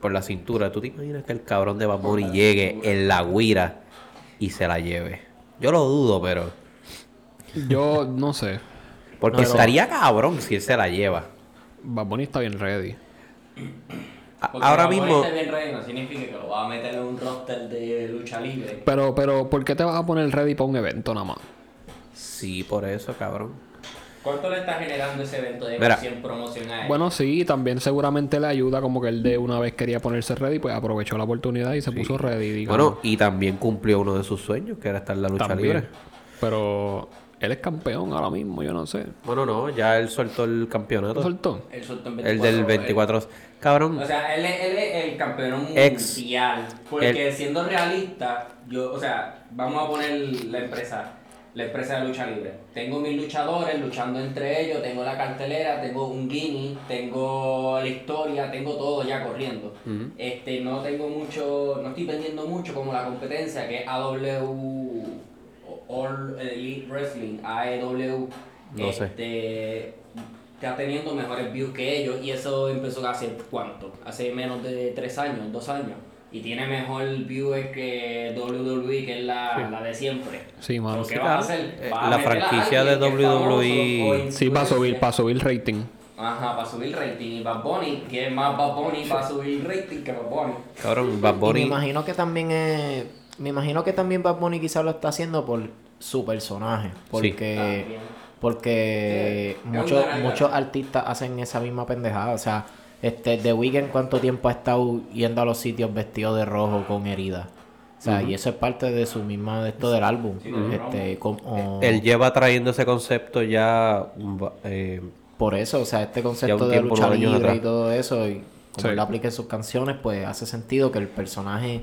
por la cintura. ¿Tú te imaginas que el cabrón de Bunny llegue en la guira y se la lleve? Yo lo dudo, pero. Yo no sé. Porque Pero- estaría cabrón si él se la lleva. Bunny está bien ready. Porque ahora mismo. bien ready no significa que lo va a meter en un roster de lucha libre. Pero, pero, ¿por qué te vas a poner ready para un evento nada más? Sí, por eso, cabrón. ¿Cuánto le está generando ese evento de Mira. promoción a él? Bueno, sí, también seguramente le ayuda como que él de una vez quería ponerse ready, pues aprovechó la oportunidad y se puso ready, digamos. Bueno, y también cumplió uno de sus sueños, que era estar en la lucha También. libre. Pero él es campeón ahora mismo, yo no sé. Bueno, no, ya él soltó el ¿Lo campeonato. soltó? el, soltó en El del 24. Cabrón, O sea, él es, él es el campeón Ex- mundial. Porque siendo realista, yo, o sea, vamos a poner la empresa, la empresa de lucha libre. Tengo mis luchadores luchando entre ellos, tengo la cartelera, tengo un guinea, tengo la historia, tengo todo ya corriendo. Este, no tengo mucho, no estoy vendiendo mucho como la competencia que es AW All Elite Wrestling, AEW. No este, está teniendo mejores views que ellos y eso empezó hace cuánto, hace menos de tres años, dos años. Y tiene mejor views que WWE, que es la, la de siempre. Sí, mano. So, ¿Qué Sí, vas a hacer? Eh, ¿Vas a la a franquicia de WWE Sí, para subir, influencer? para subir rating. Ajá, para subir rating. Y Bad Bunny, que es más Bad Bunny para subir rating que Bad Bunny. cabrón, Bad Y me Bunny. imagino que también es... Me imagino que también Bad Bunny quizás lo está haciendo por su personaje. Porque... Porque Sí, muchos, muchos artistas hacen esa misma pendejada. O sea, este, The Weeknd cuánto tiempo ha estado yendo a los sitios vestido de rojo con heridas. O sea, y eso es parte de su misma, de esto del álbum. Este, como, Él lleva trayendo ese concepto ya. eh, por eso, o sea, este concepto de lucha libre y todo eso, y como Sí. él lo aplica en sus canciones, pues hace sentido que el personaje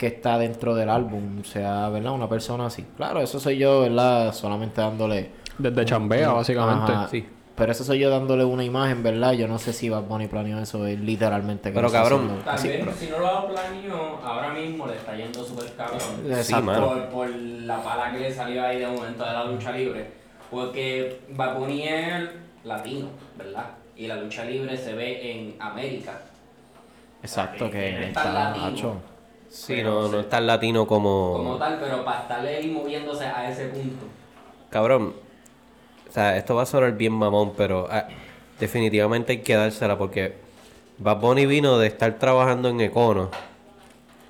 que está dentro del álbum sea, ¿verdad? Una persona así. Claro, eso soy yo, ¿verdad? Solamente dándole... Desde chambea, básicamente. Ajá. sí. Pero eso soy yo dándole una imagen, ¿verdad? Yo no sé si Bad Bunny planeó eso es literalmente. que Pero, cabrón, haciendo Tal pero- si no lo planeó, ahora mismo le está yendo súper cabrón. Exacto. mano. por, por la pala que le salió ahí de momento de la lucha libre. Porque Bad Bunny es latino, ¿verdad? Y la lucha libre se ve en América. Exacto, que que está latino. Sí, Pero no, no es tan latino como. Como tal, pero para estar él moviéndose a ese punto. Cabrón. O sea, esto va a sonar bien mamón, pero ah, definitivamente hay que dársela porque Bad Bunny vino de estar trabajando en Econo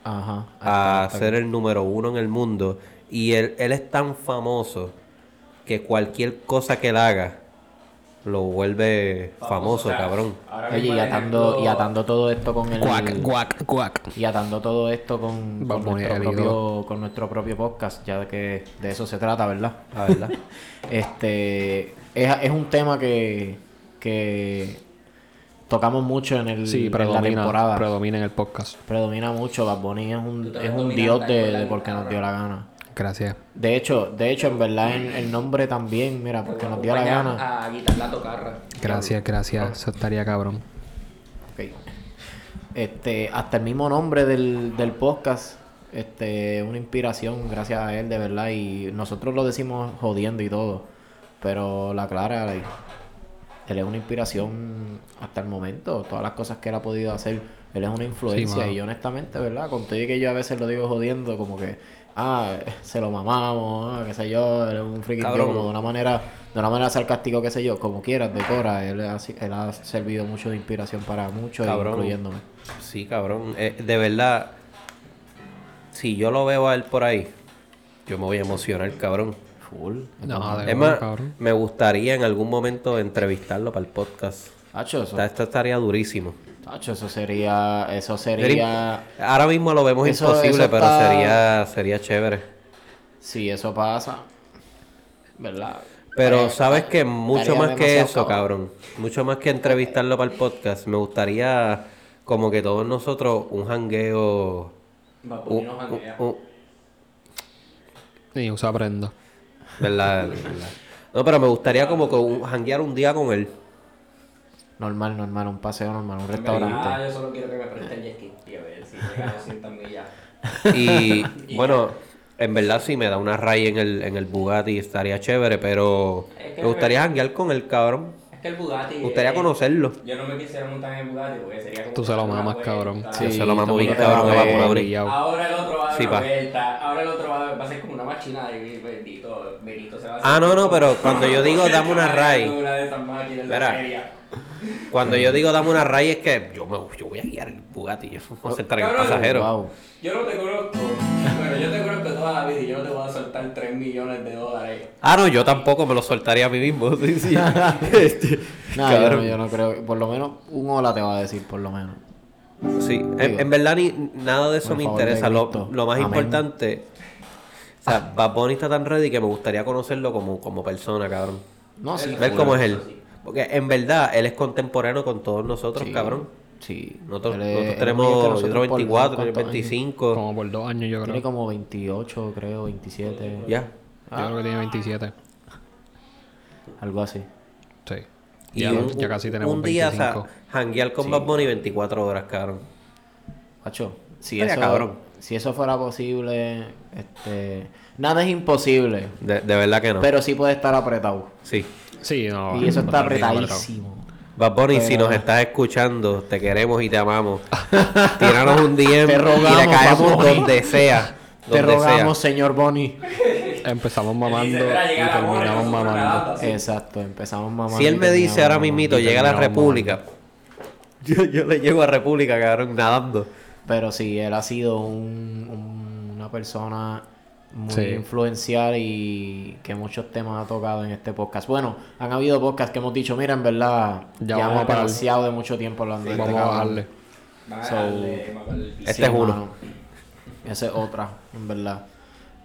Ajá. a ser el número uno en el mundo. Y él, él es tan famoso que cualquier cosa que él haga lo vuelve famoso, o sea, cabrón. ahora Oye, y atando, ejemplo, y atando todo esto con el... Guac, guac, guac. Y atando todo esto con, con, nuestro el propio, con nuestro propio podcast, ya que de eso se trata, ¿verdad? La verdad. [LAUGHS] Este es, es un tema que, que tocamos mucho en, el, Sí, en la predomina, temporada. predomina en el podcast. Predomina mucho, Bad Bunny es un, es un dios de, de porque nos dio la gana. Gracias. De hecho, de hecho, en verdad, en- el nombre también, mira, porque nos dio la gana. A quitar la tocarra. Gracias, gracias. Eso estaría cabrón. Ok. Este, hasta el mismo nombre del, del podcast este, una inspiración gracias a él, de verdad. Y nosotros lo decimos jodiendo y todo. Pero la Clara, like, él es una inspiración hasta el momento. Todas las cosas que él ha podido hacer, él es una influencia. mano. y honestamente, ¿verdad? Con todo y que yo a veces lo digo jodiendo, como que, ah, se lo mamamos, ah, qué sé yo, él es un friki como de una manera, de una manera sarcástica, qué sé yo, como quieras, decora. Él ha, él ha servido mucho de inspiración para muchos, incluyéndome. Sí, cabrón. Eh, de verdad, si yo lo veo a él por ahí, yo me voy a emocionar, cabrón. Full. No, Es más, cabrón. me gustaría en algún momento entrevistarlo para el podcast. Tacho, eso, Esta- Esto estaría durísimo. Tacho, eso sería, eso sería, Ahora mismo lo vemos Eso- imposible, eso pero está- sería, sería chévere. si eso pasa, ¿verdad? Pero Estaría- sabes que mucho más que eso, cabrón. Mucho más que entrevistarlo para el podcast. Me gustaría como que todos nosotros un jangueo. Un- un- un- Y usa prenda. ¿verdad? ¿verdad? No, pero me gustaría como que un, janguear un día con él. Normal, normal, un paseo normal, un Ah, restaurante. yo solo quiero que me preste el jet ski y a ver si llega a 200 millas. Y [LAUGHS] [LAUGHS] bueno, en verdad si me da una raya en el, en el Bugatti estaría chévere, pero Es que me gustaría me- janguear con el cabrón. Es que el Bugatti. Me gustaría eh, conocerlo. Yo no me quisiera montar en el Bugatti porque sería como. Tú se lo mamas, cabrón. Sí, se lo mamo bien cabrón, va por abrir. Ahora el otro va a dar Sí, una pa. vuelta. Ahora el otro va a, va a ser como una machina y bendito, Benito se va a Ah, hacer no, no, como- pero cuando yo digo dame una [LAUGHS] ray, Una de esas máquinas de Verá. feria. Cuando yo digo dame una raya es que yo, me, yo voy a guiar el Bugatti, yo voy a sentar en el Cabrón, pasajero. Wow. Yo no te conozco. Bueno, yo te conozco toda la vida y yo no te voy a soltar 3 millones de dólares. Ah, no, yo tampoco me lo soltaría a mí mismo. [LAUGHS] Sí, sí. [LAUGHS] Este, No, yo no, cabrón. yo no creo, por lo menos un hola te va a decir, por lo menos. Sí, en, en verdad ni nada de eso Por me favor interesa. Lo, Cristo. lo más Amén. importante, o sea, Bad Bunny está tan ready que me gustaría conocerlo como, como persona, cabrón. No, sí. Ver cómo es él. Porque en verdad él es contemporáneo con todos nosotros, Sí, cabrón. Sí. Nosotros, Él es- nosotros él es tenemos, nosotros tengo por 24, ¿cuántos tiene años? 25. Como por dos años, yo creo. Tiene como 28, creo, 27. Ya. Yo creo que tiene 27. Algo así. Sí. Y ya, un, ya casi tenemos un día, o 25. sea, janguear con Sí. Bad Bunny 24 horas, cabrón. Pacho, si eso, cabrón. si eso fuera posible, este, nada es imposible, De, de verdad que no. pero sí puede estar apretado. sí. Sí, no. y eso está bien apretado. apretadísimo. Bad Bunny, si nos estás escuchando, te queremos y te amamos. Tíranos un [LAUGHS] DM Te y rogamos, le caemos donde sea. Te rogamos, señor Bonnie. Empezamos mamando dice, "Espera, y terminamos mamando. nadando así". Exacto, empezamos mamando. Si él y me dice ahora mismito, y llega a la República, yo, yo le llego a República, cabrón, nadando. Pero sí, él ha sido un- un- una persona muy Sí. influencial y que muchos temas ha tocado en este podcast. Bueno, han habido podcasts que hemos dicho, mira, en verdad, Ya hemos demasiado de mucho tiempo hablando de este Vamos a bajarle. So, Este es uno. mano. Esa es otra, en verdad.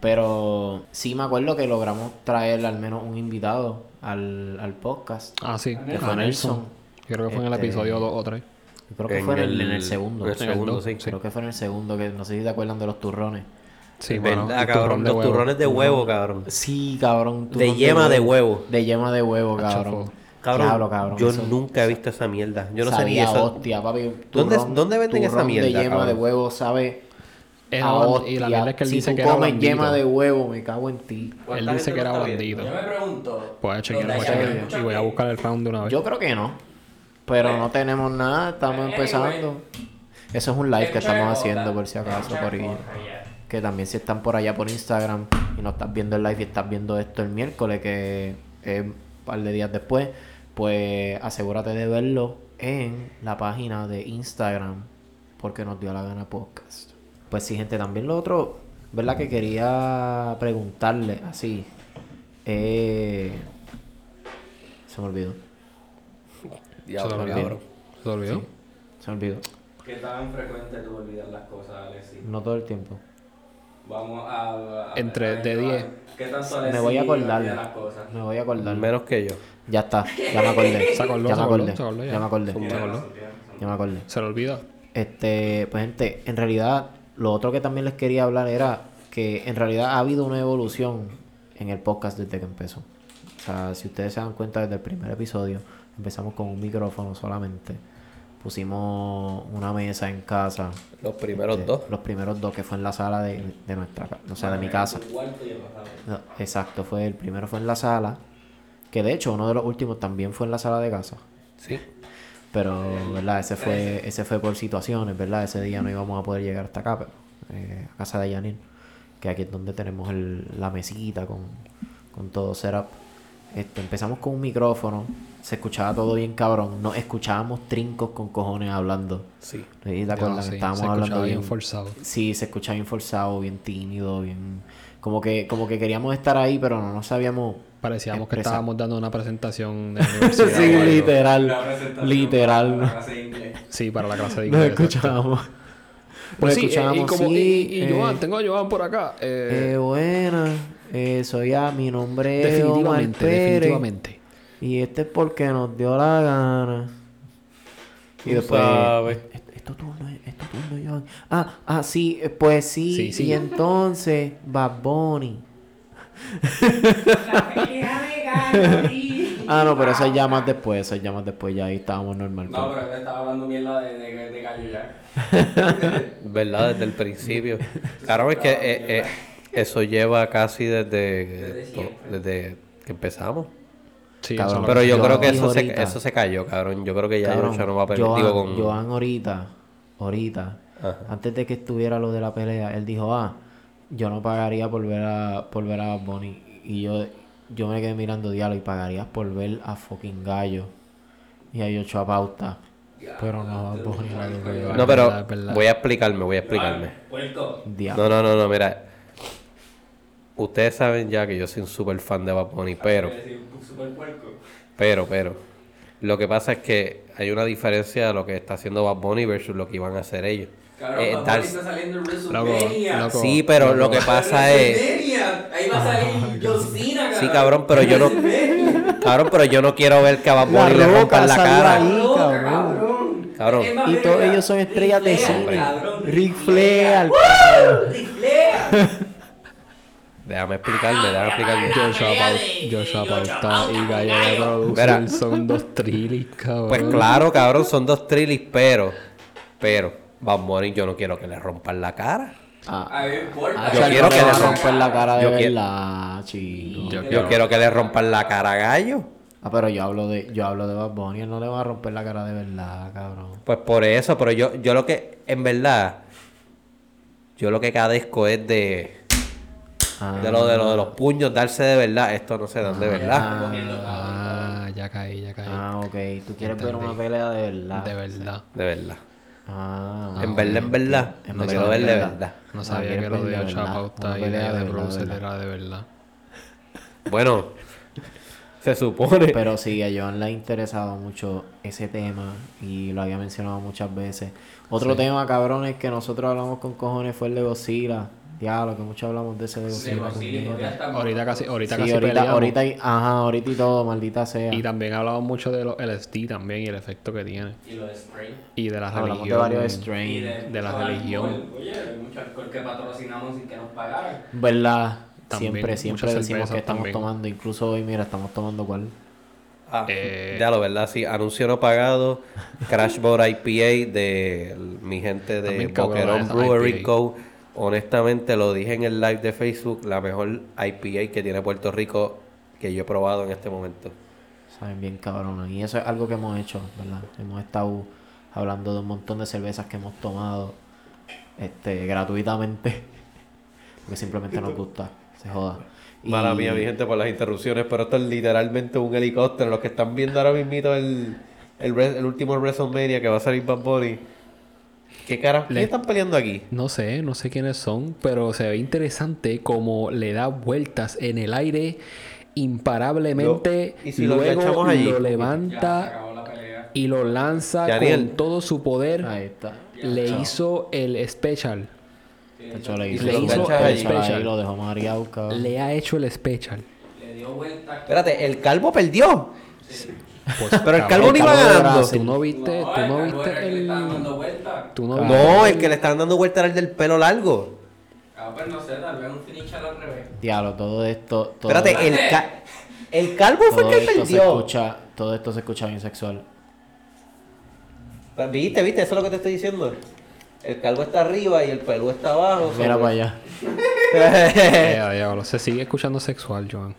Pero sí me acuerdo que logramos traer al menos un invitado al, al podcast. Ah, sí. Que fue Nelson. Creo que fue en el Este, episodio 2 o 3. Yo creo que fue en el, en el segundo. El segundo, sí. sí. Creo que fue en el segundo, que no sé si te acuerdan de los turrones. Sí, bueno, verdad, el cabrón, turrón los huevo. turrones de huevo, cabrón. Sí, cabrón. De yema de huevo. De yema de huevo, cabrón. Cabrón, Diablo, cabrón, yo eso nunca he visto esa mierda. Yo no sabía eso. hostia, papi. ¿Dónde- Turrón- dónde venden esa turrón mierda, de yema cabrón? de huevo sabe Era a hostia. y la mierda es que él si dice tú que era comes blandito. yema de huevo, me cago en ti. Él dice que era blandito. Yo me pregunto. Pues chequear, ¿dónde voy a chequear. Y voy a buscar el round de una vez. Yo creo que no. Pero no tenemos nada, estamos empezando. Eso es un live que estamos haciendo por si acaso, Corillo. Que también si están por allá por Instagram y no estás viendo el live y estás viendo esto el miércoles, que es un par de días después, pues asegúrate de verlo en la página de Instagram, porque nos dio la gana podcast. Pues sí, gente, también lo otro, ¿verdad? Que quería preguntarle así. Eh... Se me olvidó. Se Diablo, olvidó. ¿Se te olvidó? Se me olvidó. ¿Qué tan frecuente tú olvidas las cosas, Alexis? No todo el tiempo. Vamos a. a- Entre a- de 10. ¿Qué tanto Me voy a acordar. olvida las cosas? Me voy a acordar. Menos que yo. Ya está, ya me acordé. Se acordó, ya se me acordó, acordé. se acordó ya. ya me acordé. Se acordó. Ya me acordé. Se le olvida. Este, pues gente, en realidad, lo otro que también les quería hablar era que en realidad ha habido una evolución en el podcast desde que empezó. O sea, si ustedes se dan cuenta desde el primer episodio, empezamos con un micrófono solamente. Pusimos una mesa en casa. Los primeros dos. Los primeros dos, que fue en la sala de, de nuestra casa, o sea, de mi casa. No, exacto, fue el primero fue en la sala, que de hecho uno de los últimos también fue en la sala de casa. Sí. Pero, ¿verdad? Ese fue, ese fue por situaciones, ¿verdad? Ese día no íbamos a poder llegar hasta acá, pero, eh, a casa de Janine, que aquí es donde tenemos el- la mesita con, con todo setup. Este, empezamos con un micrófono, se escuchaba todo bien cabrón, nos escuchábamos trincos con cojones hablando. Sí. ¿Sí? ¿Te acuerdas? No, que sí, estábamos se hablando escuchaba bien bien forzado. Sí, se escuchaba bien forzado, bien tímido, bien... Como que, como que queríamos estar ahí, pero no nos sabíamos... Parecíamos que estábamos dando una presentación de [LAUGHS] la universidad. sí, literal. Literal. Sí, para la clase de Nos inglés. exacto. escuchábamos. Pues Nos sí, eh, y, escuchábamos, como, sí, y, y eh, Joan, tengo a Joan por acá. Eh, Eh, buena, eh, soy a mi nombre es Omar definitivamente, Pérez, definitivamente. Y este es porque nos dio la gana. Y Tú después. sabes. "Es- es tu turno, es es tu turno, Joan. Ah, ah, sí, eh, pues sí. Sí, sí. Y entonces, Bad Bunny. Ah, no, pero eso es ya más después, eso es ya más después, ya ahí estábamos normal. No, pero él estaba hablando mierda de, de, de gallo ya. [LAUGHS] ¿Verdad? Desde el principio. Claro, es que eh, eh, eso lleva casi desde, siempre. desde que empezamos. Sí, Cabrón. Pero yo Yo creo que eso se, ahorita. eso se cayó, cabrón. Yo creo que ya Cabrón, no va a perder. Joan, con... Joan ahorita, ahorita, Ajá. antes de que estuviera lo de la pelea, él dijo, ah, yo no pagaría por ver a, por ver a Bad Bunny. Y yo, yo me quedé mirando diálogo y pagarías por ver a fucking gallo. Y a Yocho a pauta. Pero no, fue. No, pero voy a explicarme, voy a explicarme. Diablo. No, no, no, no, mira. Ustedes saben ya que yo soy un super fan de Bad Bunny, pero, pero, pero. Lo que pasa es que hay una diferencia de lo que está haciendo Bad Bunny versus lo que iban a hacer ellos. Cabrón, Eh, Bad Bunny está saliendo en WrestleMania. loco. Sí, pero lo que pasa es... Ahí va a salir [LAUGHS] John Cena, cabrón. Sí, cabrón, pero yo no... Cabrón, pero yo no quiero ver que a Bad Bunny le rompan la cara. ahí. Cabrón. Y todos ellos son estrellas de Ric Flair, cine. cabrón, Ric Flair. Ric Flair. [LAUGHS] Déjame explicarme, déjame explicarme. Joshua, Pau- Joshua Pauta y Gallo de son dos trillis, cabrón. Pues claro, cabrón, son dos trillis, pero... Pero, Bad Bunny yo no quiero que le rompan la cara. Ah, A ver, importa. ah, Yo quiero que le le va a rompa- romper la cara de verdad, chico. Yo Yo quiero que le rompan la cara a Gallo. Ah, pero yo hablo de, yo hablo de Bad Bunny, él no le va a romper la cara de verdad, cabrón. Pues por eso, pero yo, yo lo que, en verdad, yo lo que cadezco es de, Ah, de lo de lo de los puños, darse de verdad. Esto no se dan de verdad. Ah, ya caí, ya caí. Ah, ok. Tú quieres ver una pelea de verdad. de verdad. De verdad. Ah, en verdad, en verdad. En No verdad, quiero en ver de verdad. No Ah, sabía que lo de de Joshua verdad, Pauta una y de de era de verdad. Bueno, se supone. Pero sí, a Joan le ha interesado mucho ese tema y lo había mencionado muchas veces. Otro tema, cabrón, es que nosotros hablamos con cojones fue el de Godzilla. Diablo, que mucho hablamos de ese de Sí, Godzilla. pues sí, estamos- Ahorita casi, ahorita Sí, casi ahorita, peleamos. ahorita, y- ajá, ahorita y todo, maldita sea. Y también hablamos mucho de los LSD también y el efecto que tiene. Y lo de spray. Y de la Hablamos religión. de varios Y strains. de la mucho religión. alcohol. Oye, hay mucho alcohol que patrocinamos sin que nos pagaran. ¿Verdad? También, siempre, siempre decimos que estamos también. tomando. Incluso hoy, mira, estamos tomando cuál. Ah, Eh, ya lo verdad, sí. Anuncio no pagado. Crash Boat IPA de mi gente de Boquerón Brewery IPA. Co. Honestamente, lo dije en el live de Facebook. La mejor IPA que tiene Puerto Rico que yo he probado en este momento. Saben bien cabrón. Y eso es algo que hemos hecho, ¿verdad? Hemos estado hablando de un montón de cervezas que hemos tomado este, gratuitamente. [LAUGHS] Porque simplemente nos gusta. Se joda. Y- Mala mía, mi gente, por las interrupciones, pero esto es literalmente un helicóptero. Los que están viendo ahora mismo el, el, el último WrestleMania que va a salir Bad Bunny. ¿Qué cara? ¿Qué Le- están peleando aquí? No sé, no sé quiénes son, pero se ve interesante como le da vueltas en el aire imparablemente. Lo- ¿y si luego allí? lo Ya se levanta acabó la pelea. y lo lanza con todo su poder. Ahí está. Le hizo el special. De hecho, le hizo, se lo el special lo dejó mareado. Le ha hecho el special. Le dio vuelta. Espérate, el calvo perdió. Pues, Pero el no iba ganando. Tú no viste, tú el no viste era el que le el. estaban dando vuelta. Tú no el que le estaban dando vuelta era el del pelo largo. Ah, pues no sé, tal vez un finish al revés. Diablo, todo esto. Todo, Espérate, el, ca- el calvo fue todo el que esto se perdió. escucha, todo esto se escucha bien sexual. Pues, ¿Viste, viste? Eso es lo que te estoy diciendo. El calvo está arriba y el pelú está abajo. Mira sobre- para allá. [LAUGHS] [LAUGHS] Eh, diablo, Se sigue escuchando sexual, Joan.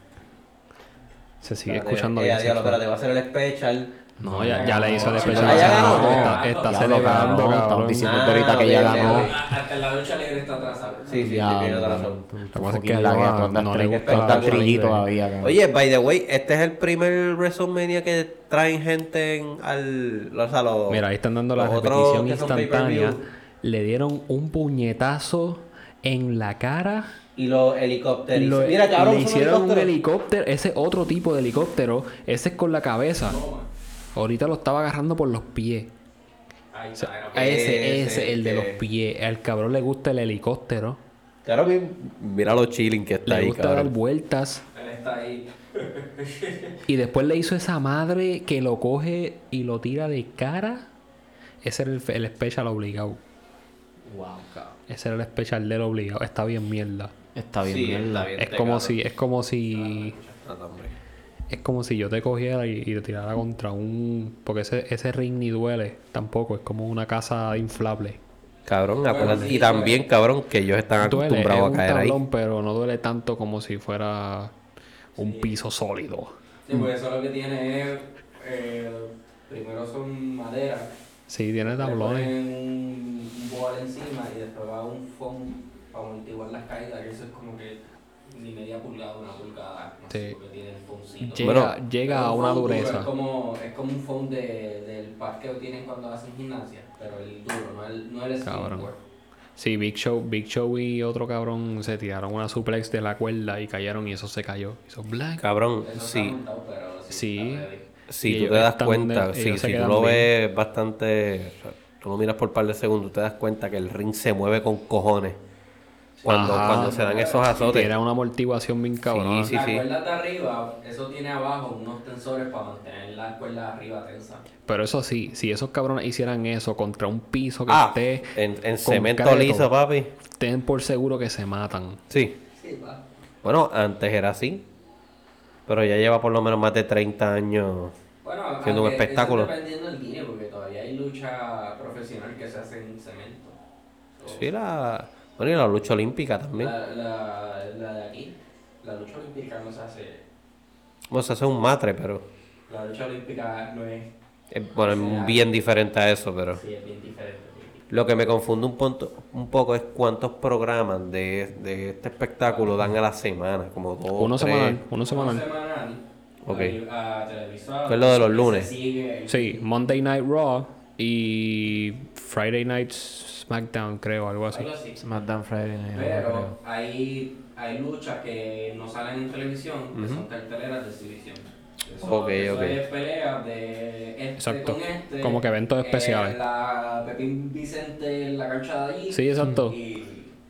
Se sigue Espérate, escuchando bien diablo, espérate, va a ser el special. No, ya, ya le hizo el Ah, especial. ya ganó. Está, está Ya celebrando, cabrón. estamos diciendo Ah, ahorita que ya ganó. Hasta la lucha libre está atrasada. Sí, sí, Ya, sí, tienes cabrón. razón. Lo que pasa es que la no, no le gusta libre. todavía. Oye, by the way, este es el primer WrestleMania que traen gente en, al. O sea, los, Mira, ahí están dando la repetición instantánea. Le dieron un puñetazo en la cara. Y los helicópteros. Lo- Mira, cabrón, le hicieron un helicóptero, ese otro tipo de helicóptero, ese es con la cabeza. Ahorita lo estaba agarrando por los pies. Ahí O sea, está, a Ese, ese, ese, el de los pies. Al cabrón le gusta el helicóptero. Claro, mi- mira lo chilling que está Le ahí, gusta dar vueltas. Él está ahí. Y después le hizo esa madre que lo coge y lo tira de cara. Ese era el, el special obligado. Wow, cabrón. Ese era el special del obligado. Está bien mierda. Está bien, Sí, mierda. está bien. Es como si, es como si, Ah, es como si yo te cogiera y, y te tirara contra un, porque ese, ese ring ni duele tampoco. Es como una casa inflable. Cabrón, acuérdate. sí, y también, cabrón, que ellos están Duele, acostumbrados a caer ahí. tablón, pero no duele tanto como si fuera un piso sólido. Sí, porque eso lo que tiene es. eh, primero son madera. Sí, tiene tablones. un, un boal encima y después va un foam para amortiguar las caídas. Que eso es como que ni media pulgada, una pulgada. No sé, Sí. porque tiene el foamcito. Llega, Bueno, llega a un una dureza. Es como, es como un foam de, del parque que tienen cuando hacen gimnasia, pero el duro, no el, no el Cabrón. skateboard. Sí, Big Show, Big Show y otro cabrón se tiraron una suplex de la cuerda y cayeron y eso se cayó. Hizo black. Cabrón, Eso sí. montado, pero sí. Si tú te das cuenta, donde- sí, si tú lo bien. ves bastante, tú lo miras por par de segundos, te das cuenta que el ring se mueve con cojones. Cuando, Ajá. cuando se dan esos azotes. Era una amortiguación bien cabrona. Sí, la sí. cuerda de arriba, eso tiene abajo unos tensores para mantener la cuerda de arriba tensa. Pero eso sí, si esos cabrones hicieran eso contra un piso que Ah, esté en, en cemento concreto, liso, papi. ten por seguro que se matan. Sí. Sí, va. Bueno, antes era así. Pero ya lleva por lo menos más de 30 años. Bueno, Siendo un espectáculo. Eso dependiendo del guinea, porque todavía hay lucha profesional que se hace en cemento. So, Sí, la. Bueno, y la lucha olímpica también. La, la, la de aquí, la lucha olímpica no se hace. Bueno, se hace un matre, pero. La lucha olímpica no es. es- bueno, O sea, es bien diferente a eso, pero. Sí, es bien diferente. Lo que me confunde un, punto, un poco es cuántos programas de, de este espectáculo dan a la semana, como dos. uno tres. semanal, uno semanal. semanal. Ok. a televisor, ¿Qué es lo de los lunes? Sí, Monday Night Raw y Friday Night SmackDown, creo, algo así. Algo así. SmackDown Friday Night, Pero creo. hay, hay luchas que no salen en televisión, que son carteleras de exhibición. Eso, Ok, eso ok. es pelea de este Exacto. con este. Como que eventos especiales. eh, la Pepín Vicente en la cancha de allí. Sí, exacto. Y,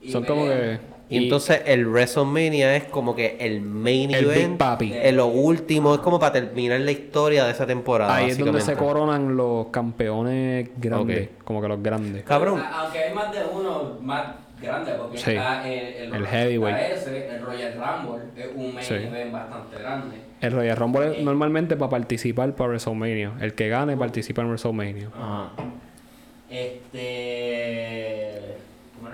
y Son como pelean. que... Y entonces el WrestleMania es como que el main El Big event. Papi. eh, lo último, es como para terminar la historia de esa temporada. Ahí es donde se coronan los campeones grandes, como que los grandes. Cabrón. A- Aunque hay más de uno más grande, porque Sí. está el, El heavyweight. está ese, el Royal Rumble, es un main Sí. event bastante grande. El Royal Rumble es normalmente para participar para WrestleMania. El que gane participa en WrestleMania. Ajá. Este.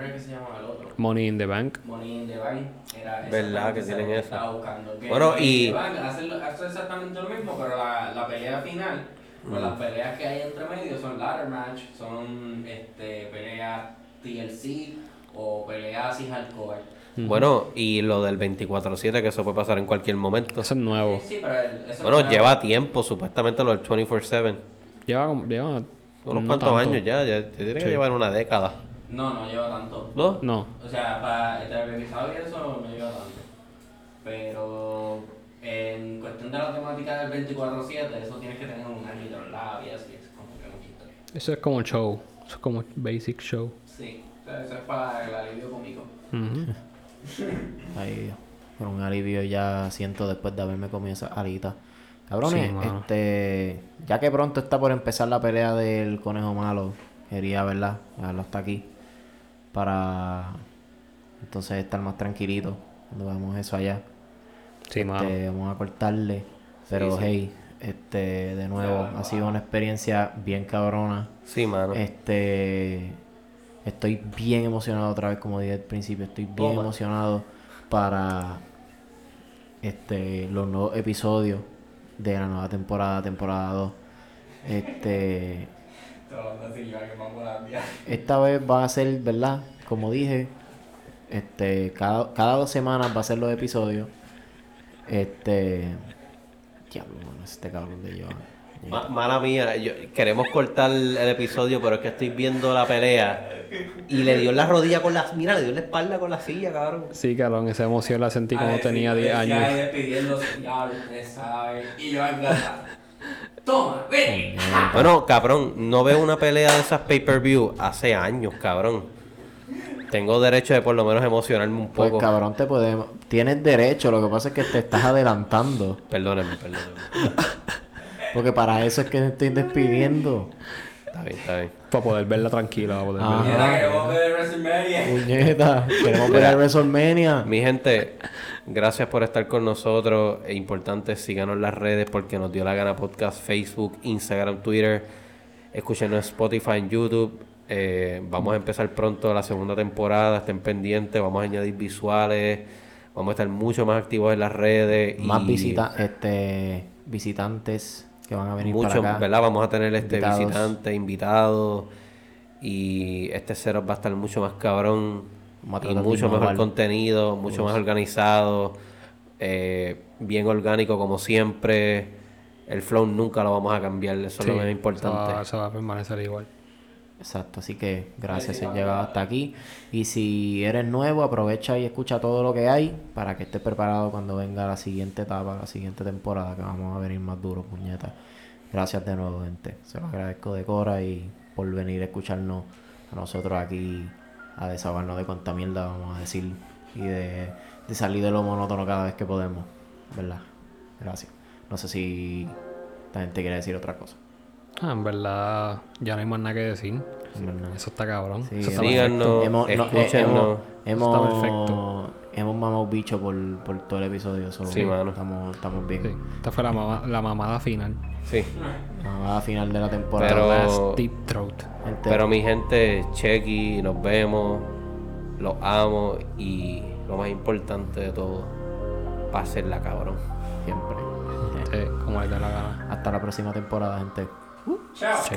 ¿Cómo era que se llama el otro? Money in the Bank. Money in the Bank. Era ¿Verdad que tienen eso? estaba buscando. Que Bueno, Money y- hace, exactamente lo mismo, pero la, la pelea final, pues las peleas que hay entre medio son ladder match, son este, peleas TLC o peleas sin hardcore. Bueno, y lo del 24-7, que eso puede pasar en cualquier momento. Eso es nuevo. Sí, pero el- eso Bueno, no- lleva tiempo, supuestamente, lo del 24-7. Lleva, lleva Unos no cuantos tanto. años ya, ya tiene que llevar una década. No, no lleva tanto. ¿No? No. O sea, para el televisado y eso no lleva tanto. Pero en cuestión de la temática del 24-7, eso tienes que tener un árbitro en la y así es como que mucha historia. Eso es como show. Eso es como basic show. Sí, o sea, eso es para el alivio cómico. Ujú. [LAUGHS] Ahí, con un alivio ya siento después de haberme comido esa alita. Cabrones, Sí, este, ya que pronto está por empezar la pelea del conejo malo, quería, ¿verdad? Dejarlo hasta aquí. Para entonces estar más tranquilito cuando veamos eso allá. Sí, mano. Este, vamos a cortarle. Pero sí. hey, Este, de nuevo, ha sido una experiencia bien cabrona. Sí, mano. Este, estoy bien emocionado otra vez, como dije al principio, estoy bien emocionado para este los nuevos episodios de la nueva temporada, temporada 2. Este, esta vez va a ser, ¿verdad? Como dije, este, cada, cada dos semanas va a ser los episodios. Este, diablo, mano, este cabrón de yo. Ma- mala mía, yo- queremos cortar el episodio, pero es que estoy viendo la pelea y le dio en la rodilla con la... Mira, le dio en la espalda con la silla, cabrón. Sí, cabrón, esa emoción la sentí como tenía sí, 10 decía ahí años. ya usted sabe. Y yo acá. Toma, ven. Bueno, cabrón, no veo una pelea de esas pay-per-view hace años, cabrón. Tengo derecho de por lo menos emocionarme un Pues poco. cabrón, te podemos. Tienes derecho, lo que pasa es que te estás adelantando. Perdónenme, perdónenme. [LAUGHS] Porque para eso es que me estoy despidiendo. Está bien, está bien. Para poder verla tranquila, para poder Ah. verla. Queremos ver WrestleMania. Puñeta, queremos ver el WrestleMania. Mi gente, gracias por estar con nosotros. Es importante, síganos en las redes porque nos dio la gana podcast, Facebook, Instagram, Twitter. Escúchenos en Spotify, en YouTube. Eh, vamos a empezar pronto la segunda temporada. Estén pendientes. Vamos a añadir visuales. Vamos a estar mucho más activos en las redes. Más y visita, este, visitantes que van a venir Mucho, para acá. ¿verdad? Vamos a tener este Invitados. visitante, invitados. Y este setup va a estar mucho más cabrón. Y mucho mejor contenido, mucho más organizado. eh, bien orgánico como siempre. El flow nunca lo vamos a cambiar. Eso es lo más importante. va, se va a permanecer igual. Exacto, así que gracias por llegado hasta aquí. Y si eres nuevo, aprovecha y escucha todo lo que hay para que estés preparado cuando venga la siguiente etapa, la siguiente temporada, que vamos a venir más duro, puñeta. Gracias de nuevo, gente. Se lo agradezco de Cora y por venir a escucharnos a nosotros aquí a desahogarnos de cuánta mierda vamos a decir y de, de salir de lo monótono cada vez que podemos, ¿verdad? Gracias. No sé si la gente quiere decir otra cosa. Ah, en verdad, ya no hay más nada que decir. En verdad. Eso está cabrón. Sí, Eso está hemos, no, eh, hemos, Está perfecto. Hemos mamado bicho por, por todo el episodio. so, Sí, mano. Estamos, estamos bien. Sí, esta fue la, mama- la mamada final. Sí. Mamada final de la temporada. Pero- Last Deep Throat. Gente, Pero mi gente, chequi, nos vemos. Los amo. Y lo más importante de todo, pásenla, cabrón. siempre. Sí, como les dé la gana. Hasta la próxima temporada, gente. Chao. Sí.